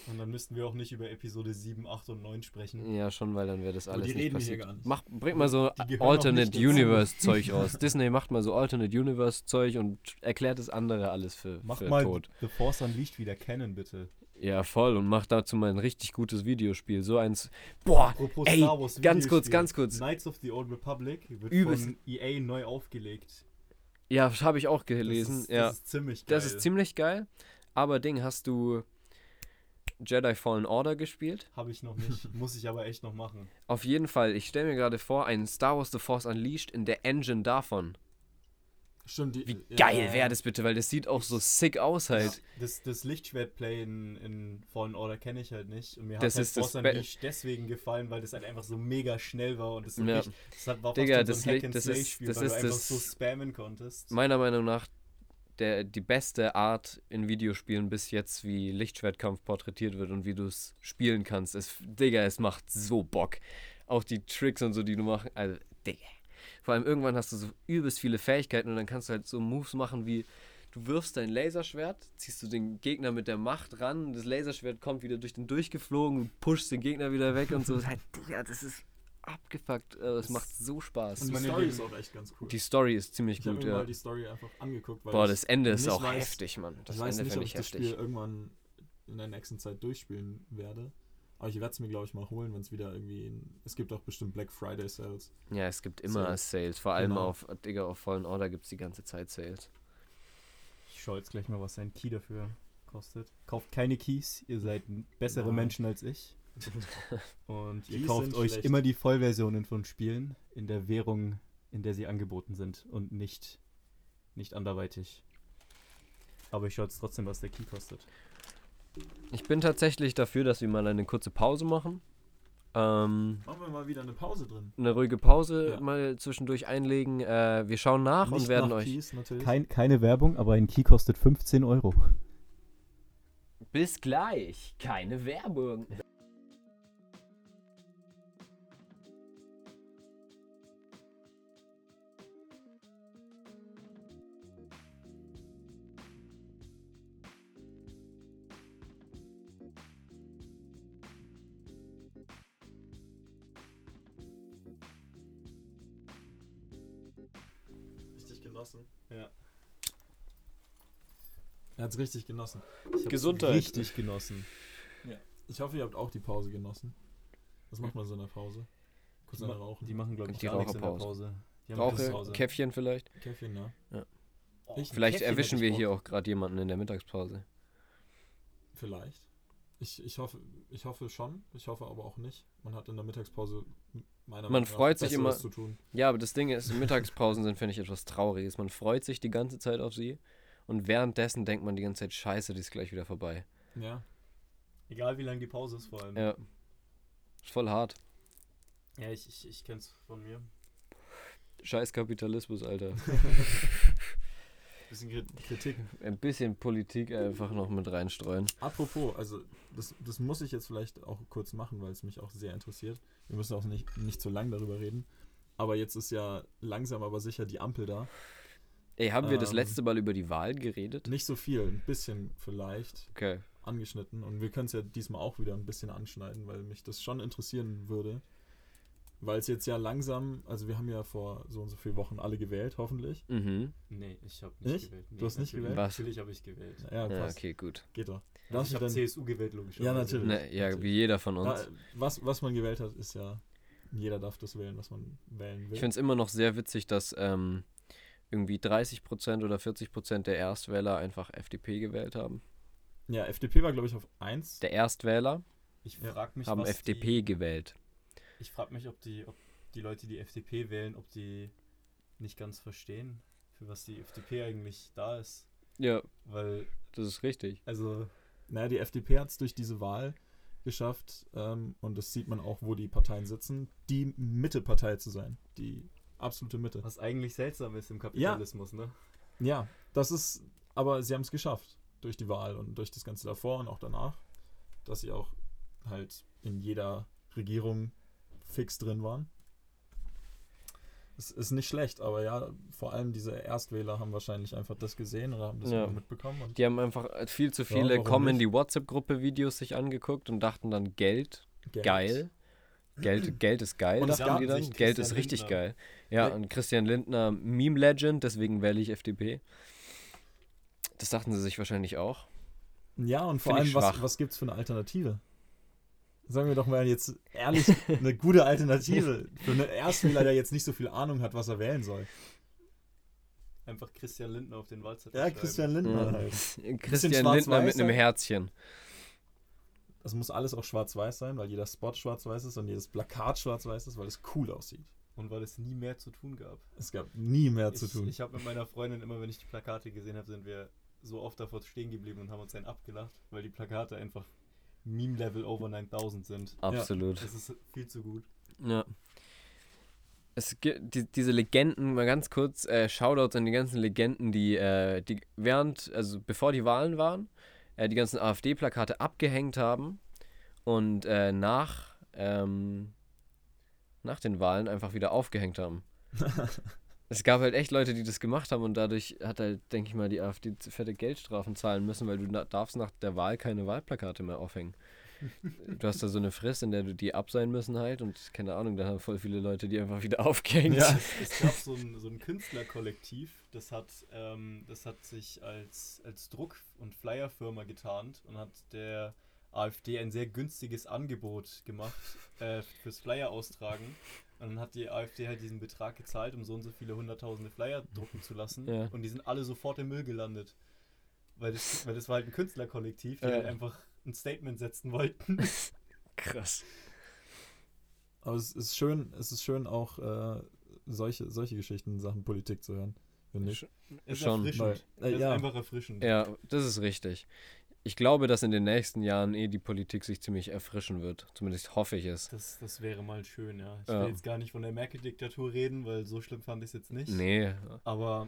Speaker 3: Und dann müssten wir auch nicht über Episode 7, 8 und 9 sprechen.
Speaker 1: Ja, schon, weil dann wäre das
Speaker 2: Aber
Speaker 1: alles
Speaker 2: die
Speaker 1: nicht
Speaker 2: reden
Speaker 1: passiert.
Speaker 2: hier gar nicht.
Speaker 1: Mach, bringt mal so Alternate. Universe Zeug aus. Disney macht mal so Alternate Universe Zeug und erklärt das andere alles für,
Speaker 3: Mach
Speaker 1: für
Speaker 3: mal
Speaker 1: tot.
Speaker 3: The Force Unleashed wieder kennen, bitte.
Speaker 1: Ja, voll. Und macht dazu mal ein richtig gutes Videospiel. So eins. Boah,
Speaker 3: Apropos
Speaker 1: ey, ganz kurz, ganz kurz.
Speaker 3: Knights of the Old Republic wird
Speaker 1: Übelst-
Speaker 3: von EA neu aufgelegt.
Speaker 1: Ja, habe ich auch
Speaker 3: Das
Speaker 1: gelesen.
Speaker 3: ist,
Speaker 1: ja.
Speaker 3: das ist ziemlich geil.
Speaker 1: Das ist ziemlich geil. Aber Ding, hast du Jedi Fallen Order gespielt?
Speaker 3: Habe ich noch nicht. Muss ich aber echt noch machen.
Speaker 1: Auf jeden Fall. Ich stelle mir gerade vor, ein Star Wars The Force Unleashed in der Engine davon.
Speaker 2: Stimmt, die,
Speaker 1: Wie
Speaker 2: ja,
Speaker 1: geil
Speaker 2: ja,
Speaker 1: wäre das bitte, weil das sieht auch so sick aus halt.
Speaker 3: Das, das Lichtschwert-Play in, in Fallen Order kenne ich halt nicht. Und mir
Speaker 1: Das
Speaker 3: hat halt
Speaker 1: das
Speaker 3: Force
Speaker 1: Be-
Speaker 3: Unleashed deswegen gefallen, weil das halt einfach so mega schnell war. Und das, so
Speaker 1: Ja.
Speaker 3: richtig, das hat, war fast
Speaker 1: Digga, das
Speaker 3: so ein
Speaker 1: Licht- das ist-
Speaker 3: Hack-and-Slay-Spiel,
Speaker 1: das
Speaker 3: weil
Speaker 1: ist
Speaker 3: du einfach
Speaker 1: das-
Speaker 3: so spammen konntest.
Speaker 1: Meiner Meinung nach der, die beste Art in Videospielen bis jetzt, wie Lichtschwertkampf porträtiert wird und wie du es spielen kannst. Es, Digga, es macht so Bock. Auch die Tricks und so, die du machst. Also, Digga. Vor allem irgendwann hast du so übelst viele Fähigkeiten und dann kannst du halt so Moves machen wie. Du wirfst dein Laserschwert, ziehst du den Gegner mit der Macht ran, das Laserschwert kommt wieder durch den durchgeflogen, du pushst den Gegner wieder weg und so. Halt, Digga, das ist abgefuckt. äh, Es
Speaker 3: Das-
Speaker 1: macht so Spaß.
Speaker 2: Und die
Speaker 3: meine,
Speaker 2: Story ist auch echt ganz cool.
Speaker 1: Die Story ist ziemlich
Speaker 2: ich habe
Speaker 1: gut,
Speaker 2: mir
Speaker 1: ja.
Speaker 2: mal die Story einfach angeguckt. Weil
Speaker 1: Boah,
Speaker 2: ich
Speaker 1: das Ende ist
Speaker 2: nicht
Speaker 1: auch
Speaker 2: weiß-
Speaker 1: heftig, Mann. Das
Speaker 2: ich weiß
Speaker 1: Ende
Speaker 2: nicht, ob ich
Speaker 1: ich
Speaker 2: das Spiel
Speaker 1: heftig.
Speaker 2: irgendwann in der nächsten Zeit durchspielen werde. Aber ich werde es mir, glaube ich, mal holen, wenn es wieder irgendwie. In, es gibt auch bestimmt Black Friday Sales.
Speaker 1: Ja, es gibt immer
Speaker 2: Sales.
Speaker 1: Sales. Vor allem
Speaker 2: Genau.
Speaker 1: auf, Digga, auf Fallen Order gibt es die ganze Zeit Sales.
Speaker 3: Ich schaue jetzt gleich mal, was ein Key dafür kostet. Kauft keine Keys, ihr seid bessere
Speaker 2: Nein.
Speaker 3: Menschen als ich. Und ihr kauft euch
Speaker 2: schlecht.
Speaker 3: immer die Vollversionen von Spielen in der Währung, in der sie angeboten sind und nicht, nicht anderweitig. Aber ich schaue jetzt trotzdem, was der Key kostet.
Speaker 1: Ich bin tatsächlich dafür, dass wir mal eine kurze Pause machen. Ähm,
Speaker 2: Machen wir mal wieder eine Pause drin.
Speaker 1: eine ruhige Pause
Speaker 2: Ja.
Speaker 1: mal zwischendurch einlegen. Äh, wir schauen nach und
Speaker 2: Nicht
Speaker 1: werden
Speaker 2: nach
Speaker 1: euch.
Speaker 2: Keys.
Speaker 3: Kein, keine Werbung, aber ein Key kostet 15 Euro.
Speaker 1: Bis gleich. Keine Werbung.
Speaker 2: Es richtig genossen.
Speaker 1: Gesundheit.
Speaker 3: Richtig genossen.
Speaker 2: Ich hoffe, ihr habt auch die Pause genossen. Was macht man so in der Pause? Kurz
Speaker 3: Die,
Speaker 2: rauchen.
Speaker 3: die machen, glaube ich,
Speaker 1: Die
Speaker 3: gar nichts in der
Speaker 1: Raucherpause.
Speaker 3: Pause. Die haben
Speaker 1: Rauche. Käffchen vielleicht.
Speaker 2: Käffchen, ne?
Speaker 3: Oh,
Speaker 2: Ich-
Speaker 1: Vielleicht
Speaker 3: Käffchen
Speaker 1: erwischen wir hier auch gerade jemanden in der Mittagspause.
Speaker 2: Vielleicht. Ich, ich, hoffe, ich hoffe schon. Ich hoffe aber auch nicht. Man hat in der Mittagspause meiner
Speaker 1: Man
Speaker 2: Meinung nach
Speaker 1: freut sich immer-
Speaker 2: zu tun.
Speaker 1: Ja, aber das Ding ist, Mittagspausen sind, finde ich, etwas Trauriges. Man freut sich die ganze Zeit auf sie und währenddessen denkt man die ganze Zeit, scheiße, die ist gleich wieder vorbei.
Speaker 2: Ja.
Speaker 3: Egal wie lang die Pause ist vor allem.
Speaker 1: Ja. Ist voll hart.
Speaker 3: Ja, ich, ich, ich kenn's von mir.
Speaker 1: Scheiß Kapitalismus, Alter.
Speaker 3: Bisschen Kri- Kritik.
Speaker 1: Ein bisschen Politik einfach noch mit reinstreuen.
Speaker 2: Apropos, also das, das muss ich jetzt vielleicht auch kurz machen, weil es mich auch sehr interessiert. Wir müssen auch nicht, nicht zu lang darüber reden. Aber jetzt ist ja langsam aber sicher die Ampel da.
Speaker 1: Ey, haben wir das
Speaker 2: Ähm.
Speaker 1: letzte Mal über die Wahlen geredet?
Speaker 2: Nicht so viel, ein bisschen vielleicht
Speaker 1: Okay.
Speaker 2: angeschnitten. Und wir können es ja diesmal auch wieder ein bisschen anschneiden, weil mich das schon interessieren würde. Weil es jetzt ja langsam, also wir haben ja vor so und so vielen Wochen alle gewählt, hoffentlich.
Speaker 1: Mhm.
Speaker 3: Nee, ich habe nicht
Speaker 2: Nicht?
Speaker 3: gewählt. Nee,
Speaker 2: Du hast nicht gewählt?
Speaker 1: Was?
Speaker 3: Natürlich habe ich gewählt.
Speaker 2: Ja,
Speaker 1: Ja, okay, gut.
Speaker 2: Geht doch.
Speaker 3: Also ich
Speaker 2: du
Speaker 3: habe CSU gewählt, logischerweise.
Speaker 2: Ja, natürlich.
Speaker 1: Ne, ja,
Speaker 2: Natürlich.
Speaker 1: wie jeder von uns.
Speaker 2: Da, was, was man gewählt hat, ist ja, jeder darf das wählen, was man wählen will.
Speaker 1: Ich finde es immer noch sehr witzig, dass ähm, irgendwie 30% oder 40% der Erstwähler einfach FDP gewählt haben.
Speaker 2: ja, FDP war, glaube ich, auf 1.
Speaker 1: Der Erstwähler
Speaker 3: Ich
Speaker 2: Ja.
Speaker 3: frage mich,
Speaker 1: haben FDP gewählt.
Speaker 3: Die, ich frage mich, ob die, ob die Leute, die FDP wählen, ob die nicht ganz verstehen, für was die FDP eigentlich da ist.
Speaker 1: Ja,
Speaker 3: Weil,
Speaker 1: das ist richtig.
Speaker 3: also,
Speaker 2: Naja, die FDP hat es durch diese Wahl geschafft, ähm, und das sieht man auch, wo die Parteien sitzen, die Mittepartei zu sein. Die absolute Mitte.
Speaker 3: was eigentlich seltsam ist im Kapitalismus, ne?
Speaker 2: Ja, das ist, aber sie haben es geschafft durch die Wahl und durch das Ganze davor und auch danach, dass sie auch halt in jeder Regierung fix drin waren. Es ist nicht schlecht, aber ja, vor allem diese Erstwähler haben wahrscheinlich einfach das gesehen oder haben das
Speaker 1: Ja.
Speaker 2: immer mitbekommen. Und
Speaker 1: Die haben einfach viel zu
Speaker 2: Ja,
Speaker 1: viele
Speaker 2: warum
Speaker 1: kommen in die WhatsApp-Gruppe Videos sich angeguckt und dachten dann Geld,
Speaker 2: Geld.
Speaker 1: geil. Geld, Geld ist geil,
Speaker 2: Und
Speaker 1: dachten die dann. Geld
Speaker 3: Christian
Speaker 1: ist richtig
Speaker 3: Lindner.
Speaker 1: geil. Ja, und Christian Lindner, Meme-Legend, deswegen wähle ich FDP. Das dachten sie sich wahrscheinlich auch.
Speaker 2: Ja, und vor
Speaker 1: Find
Speaker 2: allem, was, was gibt es für eine Alternative? Sagen wir doch mal jetzt ehrlich, eine gute Alternative für einen Erstwähler, der jetzt nicht so viel Ahnung hat, was er wählen soll.
Speaker 3: Einfach Christian Lindner auf den Wahlzettel
Speaker 2: Ja. Christian Lindner
Speaker 1: Mhm.
Speaker 2: halt.
Speaker 1: Christian Lindner mit einem
Speaker 2: sein.
Speaker 1: Herzchen.
Speaker 2: Das muss alles auch schwarz-weiß sein, weil jeder Spot schwarz-weiß ist und jedes Plakat schwarz-weiß ist, weil es cool aussieht.
Speaker 3: Und weil es nie mehr zu tun gab.
Speaker 2: Es gab nie mehr zu
Speaker 3: ich
Speaker 2: tun.
Speaker 3: ich habe mit meiner Freundin immer, wenn ich die Plakate gesehen habe, sind wir so oft davor stehen geblieben und haben uns dann abgelacht, weil die Plakate einfach Meme-Level over 9000 sind.
Speaker 1: Absolut.
Speaker 3: Das ist viel zu gut.
Speaker 1: Ja. Es gibt die, diese Legenden, mal ganz kurz, äh, Shoutouts an die ganzen Legenden, die, äh, die während, also bevor die Wahlen waren, äh, die ganzen AfD-Plakate abgehängt haben und äh, nach, ähm, nach den Wahlen einfach wieder aufgehängt haben. es gab halt echt Leute, die das gemacht haben und dadurch hat halt, denke ich mal, die AfD fette Geldstrafen zahlen müssen, weil du darfst nach der Wahl keine Wahlplakate mehr aufhängen. Du hast da so eine Frist, in der du die ab sein müssen halt und keine Ahnung, da haben voll viele Leute die einfach wieder aufgehängt.
Speaker 2: Ja.
Speaker 3: Es, gab so ein, so ein Künstlerkollektiv, das hat, ähm, das hat sich als, als Druck- und Flyerfirma getarnt und hat der AfD ein sehr günstiges Angebot gemacht äh, fürs Flyer austragen. Und dann hat die AfD halt diesen Betrag gezahlt, um so und so viele hunderttausende Flyer drucken zu lassen.
Speaker 1: Ja.
Speaker 3: Und die sind alle sofort im Müll gelandet. Weil das, weil das war halt ein Künstlerkollektiv, die
Speaker 1: Ja.
Speaker 3: halt einfach ein Statement setzen wollten.
Speaker 1: Krass.
Speaker 2: Aber es ist schön, es ist schön auch äh, solche, solche Geschichten in Sachen Politik zu hören, finde ich.
Speaker 3: Ist
Speaker 1: Schon,
Speaker 3: erfrischend.
Speaker 2: weil- äh,
Speaker 3: das
Speaker 2: ja.
Speaker 3: ist einfach erfrischend.
Speaker 1: Ja, das ist richtig. Ich glaube, dass in den nächsten Jahren eh die Politik sich ziemlich erfrischen wird. Zumindest hoffe ich es.
Speaker 3: Das, das wäre mal schön, ja. Ich
Speaker 1: Ja.
Speaker 3: will jetzt gar nicht von der Merkel-Diktatur reden, weil so schlimm fand ich es jetzt nicht.
Speaker 1: Nee,
Speaker 3: Aber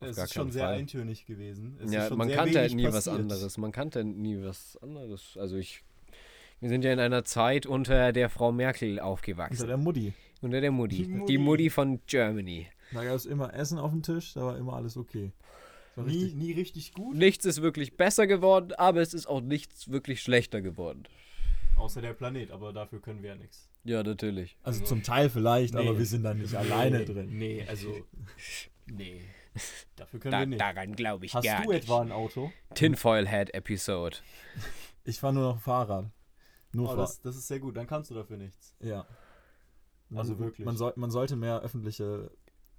Speaker 3: es
Speaker 1: gar
Speaker 3: ist schon sehr
Speaker 1: Fall.
Speaker 3: eintönig gewesen. Es
Speaker 1: ja,
Speaker 3: ist schon
Speaker 1: man
Speaker 3: sehr
Speaker 1: kannte halt
Speaker 3: wenig
Speaker 1: nie was
Speaker 3: passiert.
Speaker 1: anderes. Man kannte nie was anderes. Also ich, wir sind ja in einer Zeit unter der Frau Merkel
Speaker 2: Unter
Speaker 1: aufgewachsen.
Speaker 2: der Mutti.
Speaker 1: Unter der Mutti.
Speaker 3: Die
Speaker 1: Die
Speaker 3: Mutti.
Speaker 1: Mutti, von Germany.
Speaker 2: Da gab es immer Essen auf dem Tisch, da war immer alles okay.
Speaker 3: Nie,
Speaker 2: richtig.
Speaker 3: nie richtig gut,
Speaker 1: Nichts ist wirklich besser geworden, aber es ist auch nichts wirklich schlechter geworden.
Speaker 3: außer der Planet, aber dafür können wir ja nichts.
Speaker 1: Ja, natürlich.
Speaker 2: Also
Speaker 3: Also-
Speaker 2: zum Teil vielleicht, aber
Speaker 3: Nee.
Speaker 2: wir sind da nicht alleine
Speaker 3: Nee,
Speaker 2: drin.
Speaker 3: Nee, also. Nee. Dafür können
Speaker 1: Da,
Speaker 3: wir nicht.
Speaker 1: daran glaube ich
Speaker 3: Hast
Speaker 1: gar
Speaker 3: du
Speaker 1: nicht.
Speaker 3: etwa ein Auto?
Speaker 1: Tinfoil Head Episode.
Speaker 2: Ich fahre nur noch Fahrrad. Nur
Speaker 3: Oh,
Speaker 2: vor,
Speaker 3: das, das ist sehr gut, dann kannst du dafür nichts.
Speaker 2: ja. Man,
Speaker 3: Also wirklich.
Speaker 2: Man, soll, man sollte mehr öffentliche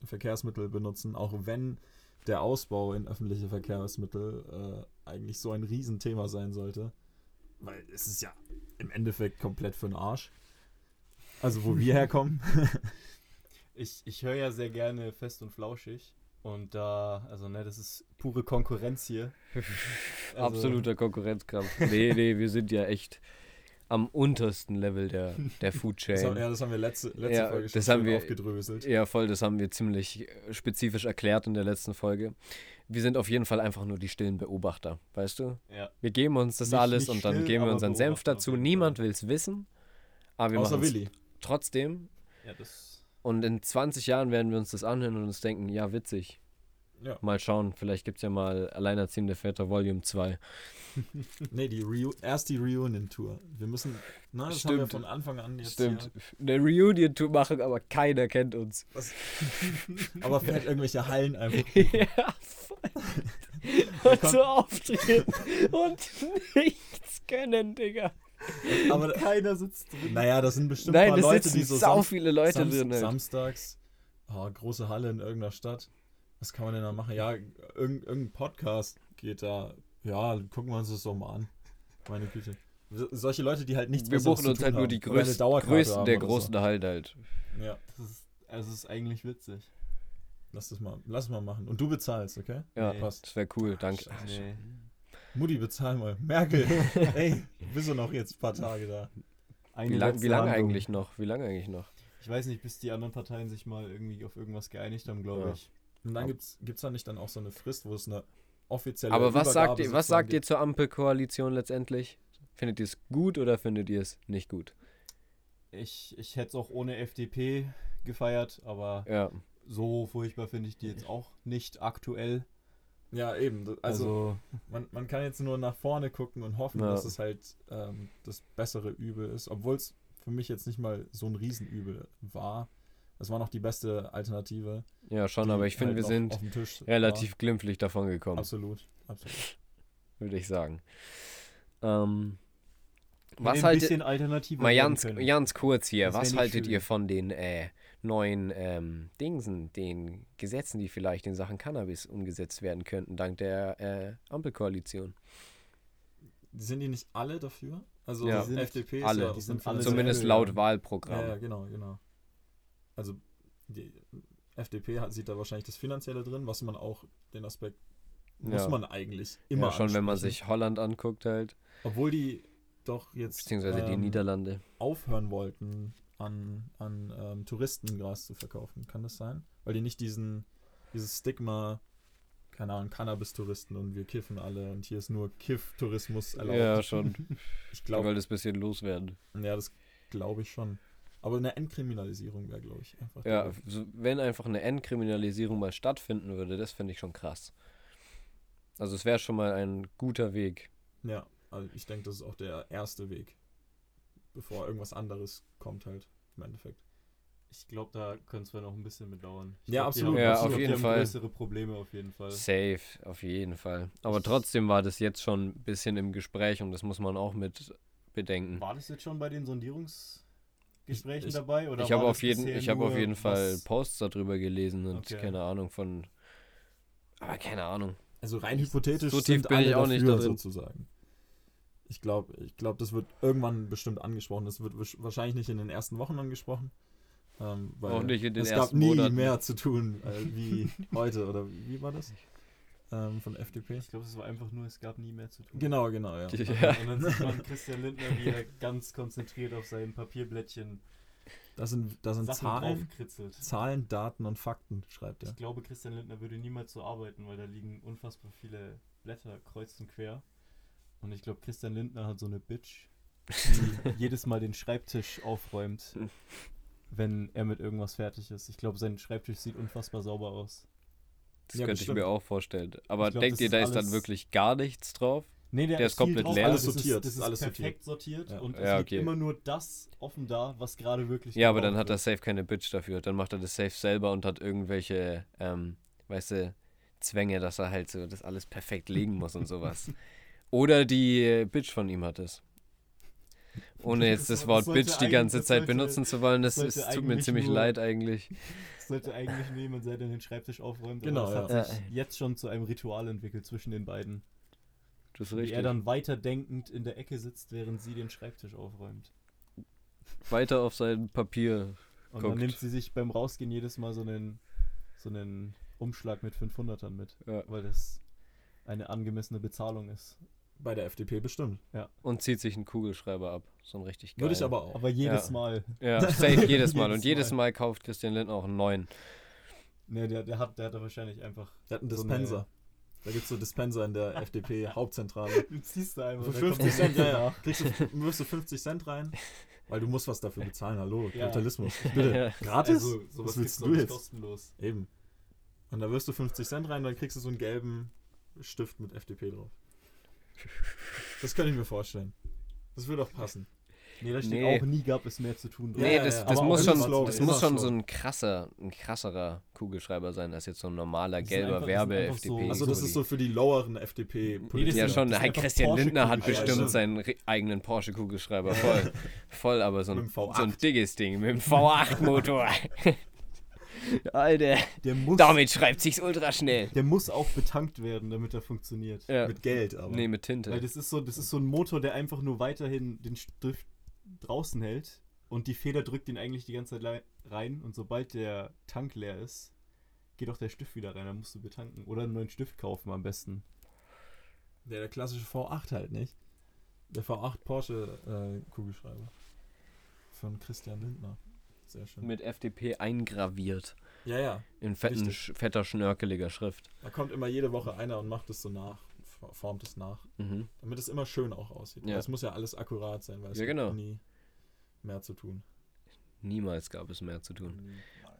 Speaker 2: Verkehrsmittel benutzen, auch wenn der Ausbau in öffentliche Verkehrsmittel äh, eigentlich so ein Riesenthema sein sollte. Weil es ist ja im Endeffekt komplett für den Arsch. Also wo wir herkommen.
Speaker 3: Ich, ich höre ja sehr gerne fest und flauschig. Und da, also ne, das ist pure Konkurrenz hier. Also,
Speaker 1: Absoluter Konkurrenzkampf. Nee, nee, wir sind ja echt am untersten Level der, der Food
Speaker 2: Das haben,
Speaker 1: Chain.
Speaker 2: ja, das haben wir letzte, letzte
Speaker 1: Ja,
Speaker 2: Folge schon
Speaker 1: das haben wir-
Speaker 2: aufgedröselt.
Speaker 1: Ja, voll, das haben wir ziemlich äh, spezifisch erklärt in der letzten Folge. Wir sind auf jeden Fall einfach nur die stillen Beobachter, weißt du?
Speaker 3: Ja.
Speaker 1: Wir geben uns das
Speaker 3: Nicht-
Speaker 1: alles
Speaker 3: nicht
Speaker 1: und dann
Speaker 3: still,
Speaker 1: geben wir unseren Senf dazu. Niemand will es wissen, aber wir machen es trotzdem.
Speaker 3: ja, das.
Speaker 1: Und in 20 Jahren werden wir uns das anhören und uns denken, ja, witzig.
Speaker 2: Ja.
Speaker 1: Mal schauen, vielleicht gibt es ja mal Alleinerziehende Väter Volume 2.
Speaker 2: Nee, die Reu erst die Reunion-Tour. Wir müssen, na, das haben wir
Speaker 1: Stimmt.
Speaker 2: von Anfang an jetzt
Speaker 1: Stimmt. Eine Reunion-Tour machen, aber keiner kennt uns.
Speaker 2: Hier. Aber vielleicht irgendwelche Hallen einfach.
Speaker 1: ja, voll. Und so auftreten und nichts können, Digga.
Speaker 2: Aber
Speaker 3: Keiner sitzt drin.
Speaker 2: naja, das sind bestimmt
Speaker 1: Nein,
Speaker 2: ein paar Leute,
Speaker 1: sitzen
Speaker 2: die so
Speaker 1: sau
Speaker 2: sam
Speaker 1: viele Leute
Speaker 2: sams
Speaker 1: drin. halt.
Speaker 2: samstags, oh, große Halle in irgendeiner Stadt. Was kann man denn da machen? Ja, irgend, irgendein Podcast geht da. Ja, gucken wir uns das so mal an. Meine Güte. So- Solche Leute, die halt nichts
Speaker 1: Wir buchen uns halt nur die
Speaker 2: eine
Speaker 1: größten, der großen halt halt.
Speaker 2: So. Ja,
Speaker 3: Das ist, also es ist eigentlich witzig.
Speaker 2: lass das mal, lass mal machen. Und du bezahlst, okay?
Speaker 1: Ja,
Speaker 3: Nee.
Speaker 2: Passt.
Speaker 1: das wäre cool, danke.
Speaker 3: Nee.
Speaker 2: Mutti, bezahl mal. Merkel, ey, bist du noch jetzt ein paar Tage da?
Speaker 3: Eine
Speaker 1: Wie, lang,
Speaker 3: letzte
Speaker 1: wie lange eigentlich noch? Wie lange eigentlich noch?
Speaker 3: Ich weiß nicht, bis die anderen Parteien sich mal irgendwie auf irgendwas geeinigt haben, glaube
Speaker 1: Ja.
Speaker 3: ich.
Speaker 2: Und dann gibt's, gibt's da nicht dann auch so eine Frist, wo es eine offizielle
Speaker 1: Aber was sagt
Speaker 2: Übergabe
Speaker 1: ihr, was sagt ihr zur Ampelkoalition letztendlich? Findet ihr es gut oder findet ihr es nicht gut?
Speaker 3: Ich, ich hätte es auch ohne FDP gefeiert, aber
Speaker 1: Ja,
Speaker 3: so furchtbar finde ich die jetzt auch nicht aktuell.
Speaker 2: Ja, eben. Also,
Speaker 3: Also,
Speaker 2: man, man kann jetzt nur nach vorne gucken und hoffen,
Speaker 1: Ja.
Speaker 2: dass es halt ähm, das bessere Übel ist, obwohl es für mich jetzt nicht mal so ein Riesenübel war. Es war noch die beste Alternative.
Speaker 1: ja schon, aber ich finde,
Speaker 2: halt
Speaker 1: wir sind
Speaker 2: auf dem Tisch
Speaker 1: relativ glimpflich davon
Speaker 2: War.
Speaker 1: gekommen,
Speaker 2: Absolut, absolut.
Speaker 1: würde ich sagen. Ähm, was
Speaker 3: ein
Speaker 1: haltet mal ganz, ganz kurz hier,
Speaker 3: Das
Speaker 1: was haltet
Speaker 3: schön.
Speaker 1: ihr von den äh, neuen ähm, Dingsen, den Gesetzen, die vielleicht in Sachen Cannabis umgesetzt werden könnten, dank der äh, Ampelkoalition?
Speaker 2: Sind die nicht alle dafür? Also
Speaker 1: Ja.
Speaker 2: die
Speaker 3: Sind
Speaker 2: FDP
Speaker 1: alle.
Speaker 2: ist ja
Speaker 3: Die sind alle
Speaker 1: Zumindest
Speaker 3: dafür,
Speaker 1: laut. Wahlprogramm.
Speaker 2: Ja, ja, genau, genau. Also die FDP hat, sieht da wahrscheinlich das Finanzielle drin, was man auch, den Aspekt muss
Speaker 1: Ja.
Speaker 2: man eigentlich immer
Speaker 1: ja, schon wenn man sich Holland anguckt halt,
Speaker 2: Obwohl die doch jetzt
Speaker 1: beziehungsweise die
Speaker 2: ähm,
Speaker 1: Niederlande.
Speaker 2: aufhören wollten, an, an ähm, Touristen Gras zu verkaufen. Kann das sein? Weil die nicht diesen, dieses Stigma, keine Ahnung, Cannabis-Touristen und wir kiffen alle und hier ist nur Kiff-Tourismus erlaubt.
Speaker 1: Ja, schon.
Speaker 2: Ich glaube,
Speaker 1: wollte es ein bisschen loswerden.
Speaker 2: ja, das glaube ich schon. Aber eine Entkriminalisierung wäre, glaube ich, einfach.
Speaker 1: Ja, so, wenn einfach eine Entkriminalisierung mal stattfinden würde, das finde ich schon krass. Also es wäre schon mal ein guter Weg.
Speaker 2: Ja, also ich denke, das ist auch der erste Weg, bevor irgendwas anderes kommt halt im Endeffekt.
Speaker 3: Ich glaube, da könnte es noch ein bisschen mit dauern. Ich
Speaker 2: Ja,
Speaker 3: glaub,
Speaker 2: absolut.
Speaker 1: Ja, auf jeden Fall.
Speaker 3: größere Probleme auf jeden Fall.
Speaker 1: Safe, auf jeden Fall. Aber trotzdem war das jetzt schon ein bisschen im Gespräch und das muss man auch mit bedenken.
Speaker 3: War das jetzt schon bei den Sondierungsgesprächen
Speaker 2: Ich-
Speaker 3: dabei? Oder
Speaker 1: Ich habe auf jeden, ich habe auf jeden Fall Posts darüber gelesen und
Speaker 3: Okay.
Speaker 1: keine Ahnung von. Aber keine Ahnung.
Speaker 2: Also rein hypothetisch
Speaker 1: So tief
Speaker 2: sind
Speaker 1: bin
Speaker 2: alle
Speaker 1: ich auch nicht
Speaker 2: dafür,
Speaker 1: da drin.
Speaker 2: sozusagen. Ich glaube, ich glaub, das wird irgendwann bestimmt angesprochen. Das wird wahrscheinlich nicht in den ersten Wochen angesprochen. Ähm, weil
Speaker 1: Auch nicht in den
Speaker 2: es gab nie
Speaker 1: Monaten.
Speaker 2: mehr zu tun äh, wie heute. Oder wie war das? Ähm, von FDP?
Speaker 3: Ich glaube, es war einfach nur, es gab nie mehr zu tun.
Speaker 2: Genau, genau, ja.
Speaker 1: Ja.
Speaker 3: Und dann sieht man Christian Lindner, wie er ganz konzentriert auf seinem Papierblättchen
Speaker 2: Das sind, das sind Zahlen,
Speaker 3: draufkritzelt.
Speaker 2: Zahlen, Daten und Fakten, schreibt er.
Speaker 3: Ich glaube, Christian Lindner würde niemals so arbeiten, weil da liegen unfassbar viele Blätter kreuz und quer. Und ich glaube, Christian Lindner hat so eine Bitch, die jedes Mal den Schreibtisch aufräumt, wenn er mit irgendwas fertig ist. Ich glaube, sein Schreibtisch sieht unfassbar sauber aus.
Speaker 1: Das
Speaker 2: Ja,
Speaker 1: könnte ich mir auch vorstellen. Aber
Speaker 3: glaub,
Speaker 1: denkt
Speaker 3: das
Speaker 1: ihr,
Speaker 3: ist
Speaker 1: da ist dann wirklich gar nichts drauf?
Speaker 3: Nee,
Speaker 1: Der ist
Speaker 3: viel
Speaker 1: komplett
Speaker 3: drauf,
Speaker 1: leer.
Speaker 2: Alles
Speaker 3: das
Speaker 2: sortiert,
Speaker 3: Ist, das ist
Speaker 2: alles
Speaker 3: perfekt sortiert,
Speaker 2: Ja.
Speaker 3: und es
Speaker 1: Ja,
Speaker 3: liegt
Speaker 1: okay.
Speaker 3: immer nur das offen da, was gerade wirklich
Speaker 1: Ja, aber dann hat er safe keine Bitch dafür. Dann macht er das safe selber und hat irgendwelche, ähm, weißt du, Zwänge, dass er halt so das alles perfekt legen muss und sowas. Oder die Bitch von ihm hat es. Ohne jetzt das,
Speaker 3: Das
Speaker 1: Wort Bitch die ganze Zeit
Speaker 3: sollte-
Speaker 1: benutzen zu wollen, das, ist, tut mir ziemlich
Speaker 3: nur-
Speaker 1: leid eigentlich.
Speaker 3: Sollte eigentlich nur jemand sein, der den Schreibtisch aufräumt.
Speaker 2: Genau,
Speaker 3: aber das
Speaker 1: ja.
Speaker 3: hat sich jetzt schon zu einem Ritual entwickelt zwischen den beiden.
Speaker 1: Das ist
Speaker 3: Wie
Speaker 1: richtig.
Speaker 3: er dann weiterdenkend in der Ecke sitzt, während sie den Schreibtisch aufräumt.
Speaker 1: Weiter auf sein Papier.
Speaker 3: Und
Speaker 1: Guckt.
Speaker 3: dann nimmt sie sich beim Rausgehen jedes Mal so einen, so einen Umschlag mit 500ern mit,
Speaker 1: Ja.
Speaker 3: weil das eine angemessene Bezahlung ist.
Speaker 2: Bei der FDP bestimmt.
Speaker 1: Und zieht sich einen Kugelschreiber ab. So ein richtig geil.
Speaker 2: Würde ich aber auch.
Speaker 3: Aber jedes
Speaker 1: Ja.
Speaker 3: Mal.
Speaker 1: Ja, safe jedes Mal. Und jedes
Speaker 3: Mal.
Speaker 1: Kauft Christian Lindner auch einen neuen.
Speaker 3: Ne, der, der, hat, der hat da wahrscheinlich einfach.
Speaker 2: Der hat einen
Speaker 3: So
Speaker 2: Dispenser. da gibt es so Dispenser in der FDP-Hauptzentrale.
Speaker 3: Du ziehst da einfach.
Speaker 2: Für
Speaker 3: da kommt
Speaker 2: 50
Speaker 3: der
Speaker 2: Cent, ja, ja. Kriegst du, wirfst du 50 Cent rein, weil du musst was dafür bezahlen. Hallo,
Speaker 3: Ja.
Speaker 2: Kapitalismus. Bitte.
Speaker 1: Ja.
Speaker 2: Gratis?
Speaker 3: Also, sowas
Speaker 2: was willst du
Speaker 3: nicht
Speaker 2: jetzt?
Speaker 3: kostenlos.
Speaker 2: Eben. Und da wirst du 50 Cent rein, dann kriegst du so einen gelben Stift mit FDP drauf. Das könnte ich mir vorstellen. Das würde auch passen.
Speaker 3: Nee, da steht
Speaker 1: Nee.
Speaker 3: auch nie gab es mehr zu tun.
Speaker 2: Ja,
Speaker 1: Nee, das,
Speaker 2: ja.
Speaker 1: das
Speaker 2: Aber
Speaker 1: muss schon,
Speaker 2: Slogan,
Speaker 1: das muss schon so ein krasser, ein krasserer Kugelschreiber sein, als jetzt so ein normaler gelber Werbe-FDP.
Speaker 3: so-
Speaker 2: Also das ist so für die loweren FDP.
Speaker 3: Nee, das
Speaker 1: Ja, schon.
Speaker 3: das
Speaker 1: Hey, Christian Lindner hat bestimmt
Speaker 2: Ja,
Speaker 1: seinen ri- eigenen Porsche-Kugelschreiber. Voll. Voll, aber so ein,
Speaker 2: Mit dem V8.
Speaker 1: so ein dickes Ding mit dem V8-Motor. Alter,
Speaker 3: Der muss,
Speaker 1: damit schreibt sich's ultra schnell.
Speaker 3: der muss auch betankt werden, damit er funktioniert.
Speaker 1: Ja.
Speaker 2: Mit Geld, aber.
Speaker 1: Nee, mit Tinte.
Speaker 3: Weil das ist so, das ist so ein Motor, der einfach nur weiterhin den Stift draußen hält und die Feder drückt ihn eigentlich die ganze Zeit rein und sobald der Tank leer ist, geht auch der Stift wieder rein, dann musst du betanken oder einen neuen Stift kaufen am besten.
Speaker 2: Der, der klassische V8 halt nicht. Der V8 Porsche äh, Kugelschreiber. Von Christian Lindner. Sehr schön.
Speaker 1: Mit FDP eingraviert.
Speaker 2: ja, ja.
Speaker 1: In fetten, sch- fetter, schnörkeliger Schrift.
Speaker 2: Da kommt immer jede Woche einer und macht es so nach. Formt es nach.
Speaker 1: Mhm.
Speaker 2: Damit es immer schön auch aussieht.
Speaker 1: Ja.
Speaker 2: Es muss ja alles akkurat sein, weil es
Speaker 1: Ja, genau.
Speaker 2: nie mehr zu tun.
Speaker 1: Niemals gab es mehr zu tun.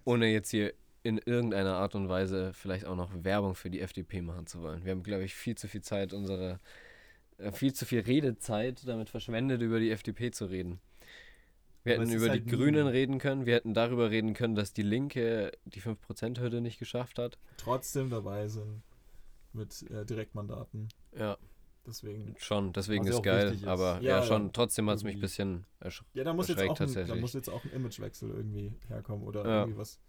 Speaker 1: Ohne jetzt hier in irgendeiner Art und Weise vielleicht auch noch Werbung für die FDP machen zu wollen. Wir haben, glaube ich, viel zu viel Zeit, unsere, äh, viel zu viel Redezeit damit verschwendet, über die FDP zu reden. Wir hätten über
Speaker 3: halt
Speaker 1: die
Speaker 3: nie-
Speaker 1: Grünen reden können, wir hätten darüber reden können, dass die Linke die 5%-Hürde nicht geschafft hat.
Speaker 2: Trotzdem dabei sind mit äh, Direktmandaten.
Speaker 1: Ja,
Speaker 2: Deswegen.
Speaker 1: schon, deswegen ist geil.
Speaker 3: ist.
Speaker 1: Aber
Speaker 2: Ja,
Speaker 1: ja, schon,
Speaker 2: ja.
Speaker 1: trotzdem hat es mich ein bisschen ersch
Speaker 2: Ja, da muss, jetzt
Speaker 1: Erschreckt
Speaker 2: auch, ein, da muss jetzt auch ein Imagewechsel irgendwie herkommen oder
Speaker 1: Ja.
Speaker 2: irgendwie was.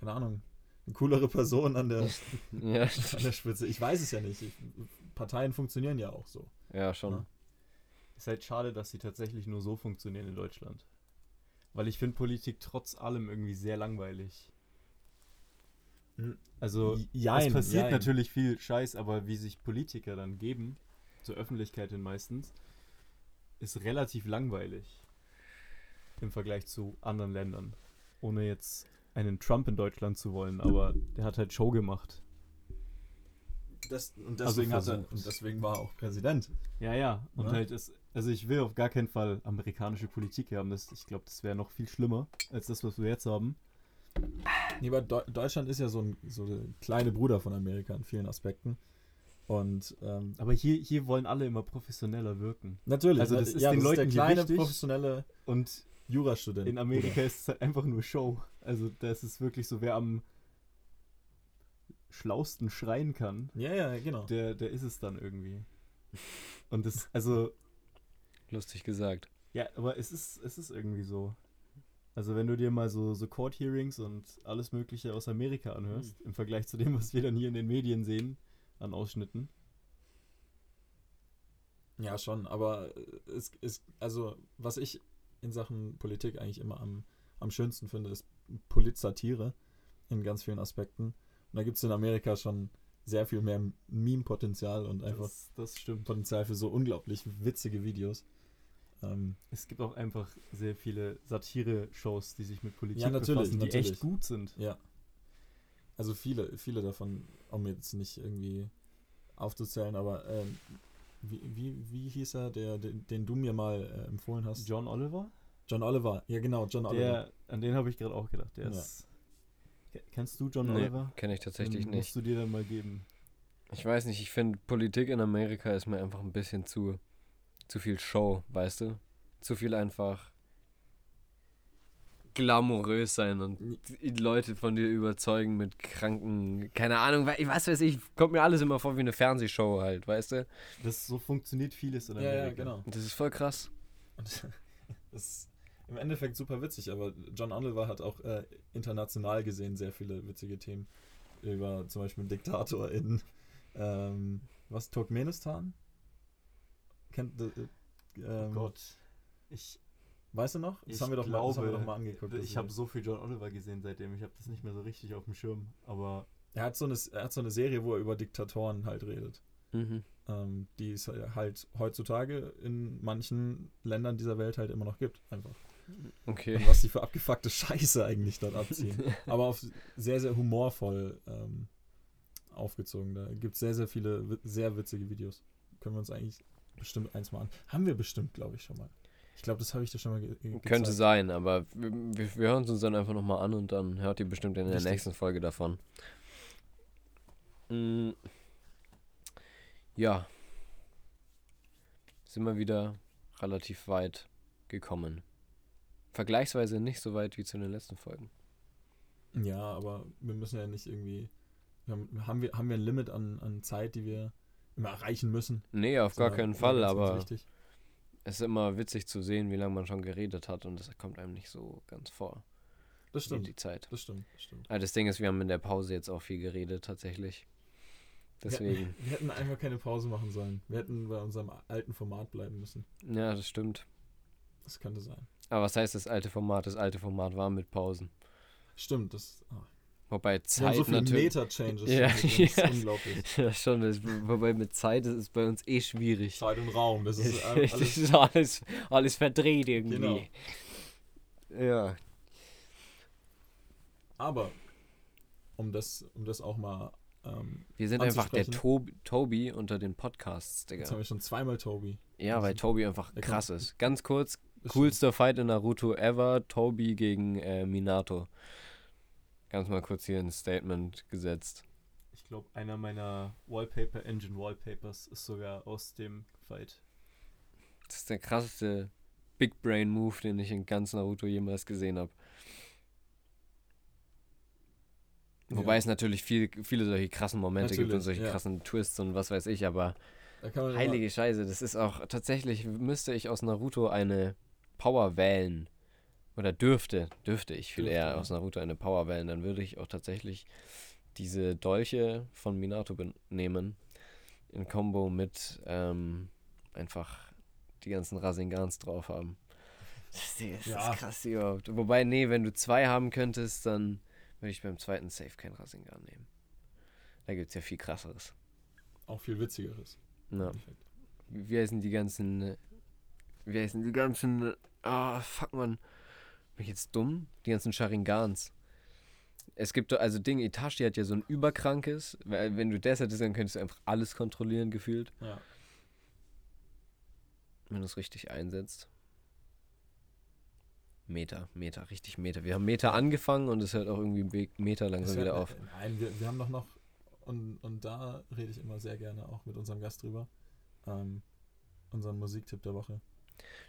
Speaker 2: Keine Ahnung. Eine coolere Person an der, an der Spitze. Ich weiß es ja nicht. Ich, Parteien funktionieren ja auch so.
Speaker 1: ja, schon.
Speaker 2: Ja.
Speaker 3: Ist halt schade, dass sie tatsächlich nur so funktionieren in Deutschland. Weil ich finde Politik trotz allem irgendwie sehr langweilig.
Speaker 2: Hm.
Speaker 3: Also,
Speaker 2: Jein,
Speaker 3: es passiert
Speaker 2: jein.
Speaker 3: natürlich viel Scheiß, aber wie sich Politiker dann geben, zur Öffentlichkeit hin meistens, ist relativ langweilig. Im Vergleich zu anderen Ländern. Ohne jetzt einen Trump in Deutschland zu wollen, aber der hat halt Show gemacht.
Speaker 2: Das, und,
Speaker 3: Also
Speaker 2: deswegen hat er, und deswegen war er auch Präsident.
Speaker 3: Ja, ja. Und
Speaker 2: Ne?
Speaker 3: halt ist, also ich will auf gar keinen Fall amerikanische Politik haben. Das, ich glaube, das wäre noch viel schlimmer als das, was wir jetzt haben.
Speaker 2: Nee, aber Deu Deutschland ist ja so ein so der kleine Bruder von Amerika in vielen Aspekten. Und ähm,
Speaker 3: Aber hier, hier wollen alle immer professioneller wirken.
Speaker 2: natürlich,
Speaker 3: Also
Speaker 2: ne,
Speaker 3: das ist
Speaker 2: ja,
Speaker 3: den
Speaker 2: das ist
Speaker 3: Leuten
Speaker 2: der
Speaker 3: hier
Speaker 2: kleine
Speaker 3: wichtig.
Speaker 2: professionelle
Speaker 3: Und
Speaker 2: Jurastudent.
Speaker 3: in Amerika ist es halt einfach nur Show. Also das ist wirklich so, wer am schlausten schreien kann,
Speaker 2: Ja, ja, genau.
Speaker 3: der, der ist es dann irgendwie. Und das, also,
Speaker 1: Lustig gesagt.
Speaker 3: ja, aber es ist, es ist irgendwie so. Also wenn du dir mal so, so Court Hearings und alles Mögliche aus Amerika anhörst, im Vergleich zu dem, was wir dann hier in den Medien sehen, an Ausschnitten.
Speaker 2: Ja, schon, aber es ist, also, was ich in Sachen Politik eigentlich immer am, am schönsten finde, ist Politsatire in ganz vielen Aspekten. Und da gibt es in Amerika schon sehr viel mehr Meme-Potenzial und einfach
Speaker 3: Das, das stimmt.
Speaker 2: Potenzial für so unglaublich witzige Videos. Ähm,
Speaker 3: Es gibt auch einfach sehr viele Satire-Shows, die sich mit Politik
Speaker 2: Ja, natürlich,
Speaker 3: befassen, die
Speaker 2: natürlich.
Speaker 3: echt gut sind.
Speaker 2: ja. Also viele, viele davon, um jetzt nicht irgendwie aufzuzählen, aber ähm, wie, wie, wie hieß er, der, den, den du mir mal äh, empfohlen hast?
Speaker 3: John Oliver?
Speaker 2: John Oliver. Ja, genau, John Oliver.
Speaker 3: Der, an den habe ich gerade auch gedacht. Der
Speaker 2: Ja.
Speaker 3: ist. Ke- Kennst du John
Speaker 1: Nee,
Speaker 3: Oliver?
Speaker 1: kenne ich tatsächlich
Speaker 3: Den
Speaker 1: nicht.
Speaker 3: Musst du dir dann mal geben.
Speaker 1: Ich weiß nicht, ich finde Politik in Amerika ist mir einfach ein bisschen zu, zu viel Show, weißt du? Zu viel einfach glamourös sein und Leute von dir überzeugen mit kranken, keine Ahnung, wa- was weiß ich, kommt mir alles immer vor wie eine Fernsehshow halt, weißt du?
Speaker 3: Das so funktioniert vieles in
Speaker 2: ja,
Speaker 3: Amerika.
Speaker 2: ja, genau.
Speaker 1: Und das ist voll krass.
Speaker 2: Und das ist im Endeffekt super witzig, aber John Oliver hat auch äh, international gesehen sehr viele witzige Themen. Über zum Beispiel einen Diktator in ähm, was, Turkmenistan? Kennt äh, ähm,
Speaker 3: oh Gott. Ich,
Speaker 2: Weißt du noch? Das
Speaker 3: ich
Speaker 2: haben wir doch,
Speaker 3: glaube,
Speaker 2: mal, das haben wir doch mal angeguckt.
Speaker 3: Ich habe so viel John Oliver gesehen seitdem. Ich habe das nicht mehr so richtig auf dem Schirm. Aber
Speaker 2: er, hat so eine, er hat so eine Serie, wo er über Diktatoren halt redet.
Speaker 1: Mhm.
Speaker 2: Ähm, die es halt heutzutage in manchen Ländern dieser Welt halt immer noch gibt. Einfach.
Speaker 1: Okay.
Speaker 2: Und was die für abgefuckte Scheiße eigentlich dort abziehen. Aber auf sehr, sehr humorvoll ähm, aufgezogen. Da gibt es sehr, sehr viele sehr witzige Videos. Können wir uns eigentlich bestimmt eins mal an. Haben wir bestimmt, glaube ich, schon mal. Ich glaube, das habe ich dir schon mal ge ge
Speaker 1: Könnte
Speaker 2: gezeigt.
Speaker 1: sein, aber wir, wir, hören es uns dann einfach nochmal an und dann hört ihr bestimmt in der
Speaker 2: Richtig.
Speaker 1: nächsten Folge davon. Mm, ja. Sind wir wieder relativ weit gekommen. Vergleichsweise nicht so weit wie zu den letzten Folgen.
Speaker 2: Ja, aber wir müssen ja nicht irgendwie. Wir haben, haben, wir, haben wir ein Limit an, an Zeit, die wir immer erreichen müssen?
Speaker 1: Nee, auf gar keinen Fall,
Speaker 2: ganz, ganz
Speaker 1: aber
Speaker 2: wichtig.
Speaker 1: es ist immer witzig zu sehen, wie lange man schon geredet hat und das kommt einem nicht so ganz vor.
Speaker 2: Das stimmt.
Speaker 1: Die Zeit.
Speaker 2: Das stimmt. Das stimmt.
Speaker 1: Aber das Ding ist, wir haben in der Pause jetzt auch viel geredet, tatsächlich. Deswegen.
Speaker 2: Wir, wir hätten einfach keine Pause machen sollen. Wir hätten bei unserem alten Format bleiben müssen.
Speaker 1: Ja, das stimmt.
Speaker 2: Das könnte sein.
Speaker 1: Aber was heißt das alte Format? Das alte Format war mit Pausen.
Speaker 2: Stimmt, das. Ah.
Speaker 1: Wobei Zeit
Speaker 2: so
Speaker 1: natürlich.
Speaker 2: Meta-Changes.
Speaker 1: Ja,
Speaker 2: schon
Speaker 1: ja.
Speaker 2: Das ist unglaublich.
Speaker 1: Ja, schon. Das, wobei mit Zeit ist es bei uns eh schwierig.
Speaker 2: Zeit und Raum, das ist
Speaker 1: das
Speaker 2: alles.
Speaker 1: ist alles, alles verdreht irgendwie.
Speaker 2: Genau.
Speaker 1: Ja.
Speaker 2: Aber, um das, um das auch mal. Ähm,
Speaker 1: Wir sind einfach der
Speaker 2: Anzusprechen.
Speaker 1: Tobi, unter den Podcasts,
Speaker 2: jetzt haben
Speaker 1: Digga.
Speaker 2: wir schon zweimal Tobi.
Speaker 1: Ja, weil Tobi einfach krass ist. Ganz kurz,
Speaker 2: Das
Speaker 1: coolster Fight in Naruto ever, Tobi gegen äh, Minato. Ganz mal kurz hier ein Statement gesetzt.
Speaker 3: ich glaube, einer meiner Wallpaper Engine Wallpapers ist sogar aus dem Fight.
Speaker 1: Das ist der krasseste Big Brain Move, den ich in ganz Naruto jemals gesehen habe. Wobei
Speaker 2: Ja.
Speaker 1: es natürlich viel, viele solche krassen Momente gibt und
Speaker 2: Natürlich,
Speaker 1: solche
Speaker 2: ja.
Speaker 1: krassen Twists und was weiß ich, aber heilige Scheiße, das ist auch tatsächlich, müsste ich aus Naruto eine Power wählen. Oder dürfte, dürfte ich viel
Speaker 2: Dürfte,
Speaker 1: eher
Speaker 2: ja.
Speaker 1: aus Naruto eine Power wählen, dann würde ich auch tatsächlich diese Dolche von Minato nehmen. In Kombo mit ähm, einfach die ganzen Rasengans drauf haben. Das ist, das
Speaker 2: Ja.
Speaker 1: ist krass überhaupt. Wobei, nee, wenn du zwei haben könntest, dann würde ich beim zweiten Safe kein Rasengan nehmen. Da gibt es ja viel krasseres.
Speaker 2: Auch viel witzigeres.
Speaker 1: Ja. Wie heißen die ganzen. Wie heißen die ganzen. Ah, fuck man. Bin ich jetzt dumm? Die ganzen Sharingans. Es gibt also Ding, Itachi hat ja so ein überkrankes, weil wenn du das hättest, dann könntest du einfach alles kontrollieren, gefühlt,
Speaker 2: Ja.
Speaker 1: wenn du es richtig einsetzt. Meter, Meter, richtig Meter. Wir haben Meter angefangen und es hört auch irgendwie Meter langsam
Speaker 2: Das
Speaker 1: wieder auf.
Speaker 2: Nein, wir, wir haben doch noch, und, und da rede ich immer sehr gerne auch mit unserem Gast drüber, ähm, unseren Musiktipp der Woche.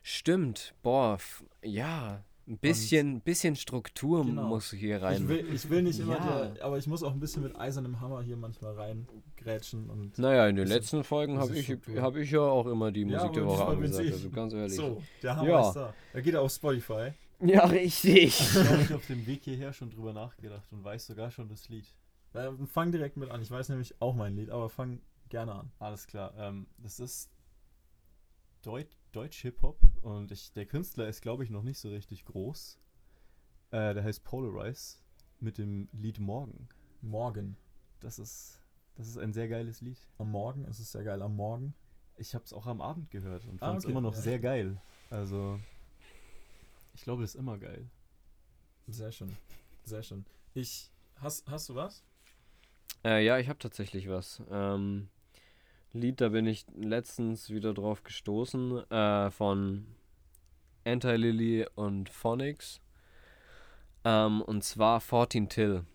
Speaker 1: Stimmt, boah, ja, ein bisschen, bisschen Struktur
Speaker 2: Genau.
Speaker 1: muss hier rein.
Speaker 2: Ich will, ich will nicht immer,
Speaker 1: Ja.
Speaker 2: der, aber ich muss auch ein bisschen mit eisernem Hammer hier manchmal reingrätschen und
Speaker 1: Naja, in den letzten Folgen habe ich, hab ich ja auch immer die
Speaker 2: Ja,
Speaker 1: Musik der
Speaker 2: aber
Speaker 1: Woche angesagt, also ganz ehrlich.
Speaker 2: so, der Hammer
Speaker 1: Ja.
Speaker 2: ist da. Da geht er auf Spotify.
Speaker 1: Ja, richtig.
Speaker 3: Ich habe ich auf dem Weg hierher schon drüber nachgedacht und weiß sogar schon das Lied.
Speaker 2: Äh, fang direkt mit an. Ich weiß nämlich auch mein Lied, aber fang gerne an.
Speaker 3: Alles klar. Ähm, das ist Deut Deutsch Hip-Hop und ich, der Künstler ist, glaube ich, noch nicht so richtig groß. Äh, der heißt Polarize mit dem Lied Morgen.
Speaker 2: Morgen.
Speaker 3: Das ist, das ist ein sehr geiles Lied.
Speaker 2: Am Morgen, es ist sehr geil. Am Morgen.
Speaker 3: Ich habe es auch am Abend gehört und
Speaker 2: Ah,
Speaker 3: fand es
Speaker 2: okay,
Speaker 3: immer noch
Speaker 2: ja.
Speaker 3: sehr geil. Also, ich glaube, das ist immer geil.
Speaker 2: Sehr schön. Sehr schön. Ich. Hast, hast du was?
Speaker 1: Äh, ja, ich habe tatsächlich was. Ähm, Lied, da bin ich letztens wieder drauf gestoßen, äh, von Anti-Lily und Phonics. Ähm, und zwar 14 Till.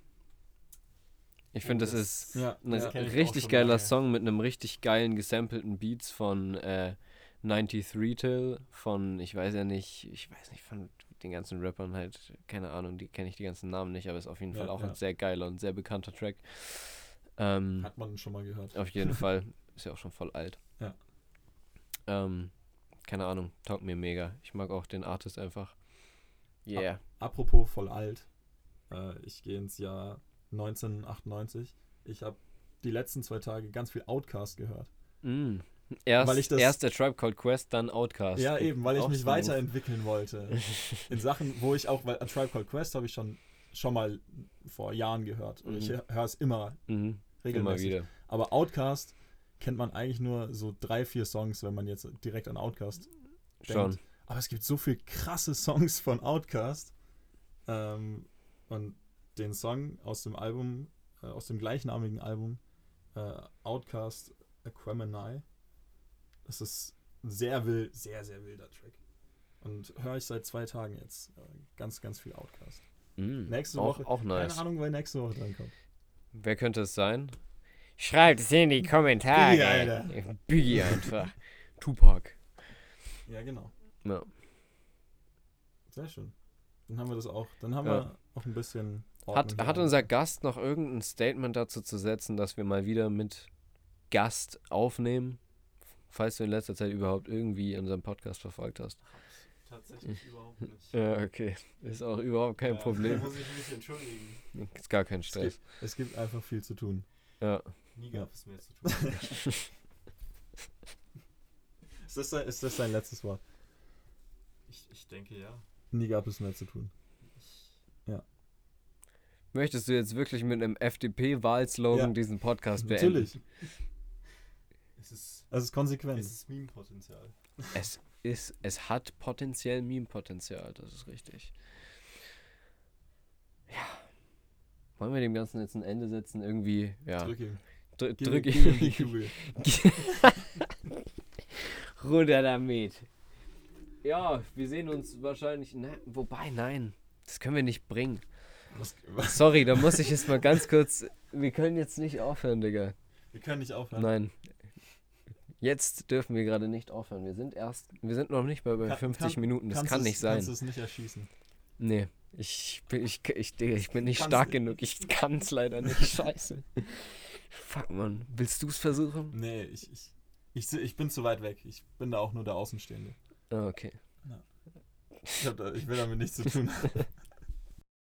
Speaker 1: Ich finde, das,
Speaker 3: das-
Speaker 1: ist
Speaker 2: Ja,
Speaker 1: ein
Speaker 2: ja.
Speaker 1: richtig geiler
Speaker 3: lange.
Speaker 1: Song mit einem richtig geilen gesampelten Beats von äh, 93 Till, von, ich weiß ja nicht, ich weiß nicht, von den ganzen Rappern halt, keine Ahnung, die kenne ich die ganzen Namen nicht, aber ist auf jeden Fall auch ein sehr geiler und sehr bekannter Track. Ähm,
Speaker 2: Hat man schon mal gehört.
Speaker 1: auf jeden Fall. Ist ja auch schon voll alt.
Speaker 2: Ja.
Speaker 1: Ähm, keine Ahnung, taugt mir mega. Ich mag auch den Artist einfach. Yeah.
Speaker 2: Apropos voll alt. Äh, ich gehe ins Jahr 1998. Ich habe die letzten zwei Tage ganz viel Outcast gehört.
Speaker 1: Mm. Erst,
Speaker 2: Weil ich das-
Speaker 1: erst der Tribe Called Quest, dann Outcast.
Speaker 2: Ja, eben, weil ich mich weiterentwickeln wollte. In Sachen, wo ich auch, weil A Tribe Called Quest habe ich schon, schon mal vor Jahren gehört. Und ich
Speaker 1: Mhm.
Speaker 2: höre es immer
Speaker 1: Mhm. Immer
Speaker 2: regelmäßig.
Speaker 1: wieder.
Speaker 2: Aber Outcast kennt man eigentlich nur so drei, vier Songs, wenn man jetzt direkt an Outcast
Speaker 1: Schon.
Speaker 2: denkt. Aber es gibt so viele krasse Songs von Outcast. Ähm, und den Song aus dem Album, äh, aus dem gleichnamigen Album, äh, Outcast Aquemini, das ist ein sehr wild, sehr, sehr wilder Track. Und höre ich seit zwei Tagen jetzt äh, ganz, ganz viel Outcast.
Speaker 1: Mm.
Speaker 2: Nächste
Speaker 1: auch,
Speaker 2: Woche.
Speaker 1: Auch nice.
Speaker 2: Keine Ahnung, wer nächste Woche drankommt.
Speaker 1: Wer könnte es sein? Schreibt es in die Kommentare.
Speaker 2: Biggie, Alter.
Speaker 1: Biggie einfach. Tupac.
Speaker 2: Ja, genau.
Speaker 1: Ja.
Speaker 2: Sehr schön. Dann haben wir das auch. Dann haben
Speaker 1: Ja.
Speaker 2: wir auch ein bisschen.
Speaker 1: Hat,
Speaker 2: Ordnung
Speaker 1: hat unser Gast noch irgendein Statement dazu zu setzen, dass wir mal wieder mit Gast aufnehmen? Falls du in letzter Zeit überhaupt irgendwie unseren Podcast verfolgt hast.
Speaker 3: Tatsächlich überhaupt nicht.
Speaker 1: Ja, okay. Ist auch überhaupt kein
Speaker 3: Ja,
Speaker 1: Problem.
Speaker 3: Da muss ich mich entschuldigen.
Speaker 1: Ist gar kein
Speaker 2: Es
Speaker 1: Stress.
Speaker 2: gibt, es gibt einfach viel zu tun.
Speaker 1: Ja.
Speaker 3: Nie
Speaker 2: Ja.
Speaker 3: gab es mehr zu tun.
Speaker 2: Ist das, dein, ist das dein letztes Wort?
Speaker 3: Ich, ich denke ja.
Speaker 2: Nie gab es mehr zu tun.
Speaker 3: Ich,
Speaker 1: Möchtest du jetzt wirklich mit einem FDP-Wahlslogan
Speaker 2: Ja.
Speaker 1: diesen Podcast beenden?
Speaker 2: Natürlich.
Speaker 3: es ist,
Speaker 2: Es ist konsequent.
Speaker 3: es ist Meme-Potenzial.
Speaker 1: Es ist, es hat potenziell Meme-Potenzial, das ist richtig. Ja. Wollen wir dem Ganzen jetzt ein Ende setzen? Irgendwie, ja.
Speaker 2: Drück ihm.
Speaker 1: Dr
Speaker 2: Gib,
Speaker 1: drück
Speaker 2: gib die Kugel.
Speaker 1: Runter damit. Ja, wir sehen uns wahrscheinlich. Ne, wobei, nein. Das können wir nicht bringen.
Speaker 2: Was, was?
Speaker 1: Sorry, da muss ich jetzt mal ganz kurz. Wir können jetzt nicht aufhören, Digga.
Speaker 2: Wir können nicht aufhören.
Speaker 1: Nein. Jetzt dürfen wir gerade nicht aufhören. Wir sind erst. Wir sind noch nicht bei, bei
Speaker 2: Kann-
Speaker 1: 50
Speaker 2: kann-
Speaker 1: Minuten. Das kann nicht sein.
Speaker 2: Kannst du es nicht erschießen?
Speaker 1: Nee. Ich bin, ich, ich, ich bin nicht
Speaker 2: Kannst
Speaker 1: stark genug. Ich kann es leider nicht. Scheiße. Fuck, Mann. Willst du es versuchen?
Speaker 2: Nee, ich, ich, ich, ich bin zu weit weg. Ich bin da auch nur der Außenstehende.
Speaker 1: Ah, okay.
Speaker 2: Ich, hab da, ich will damit nichts zu tun haben.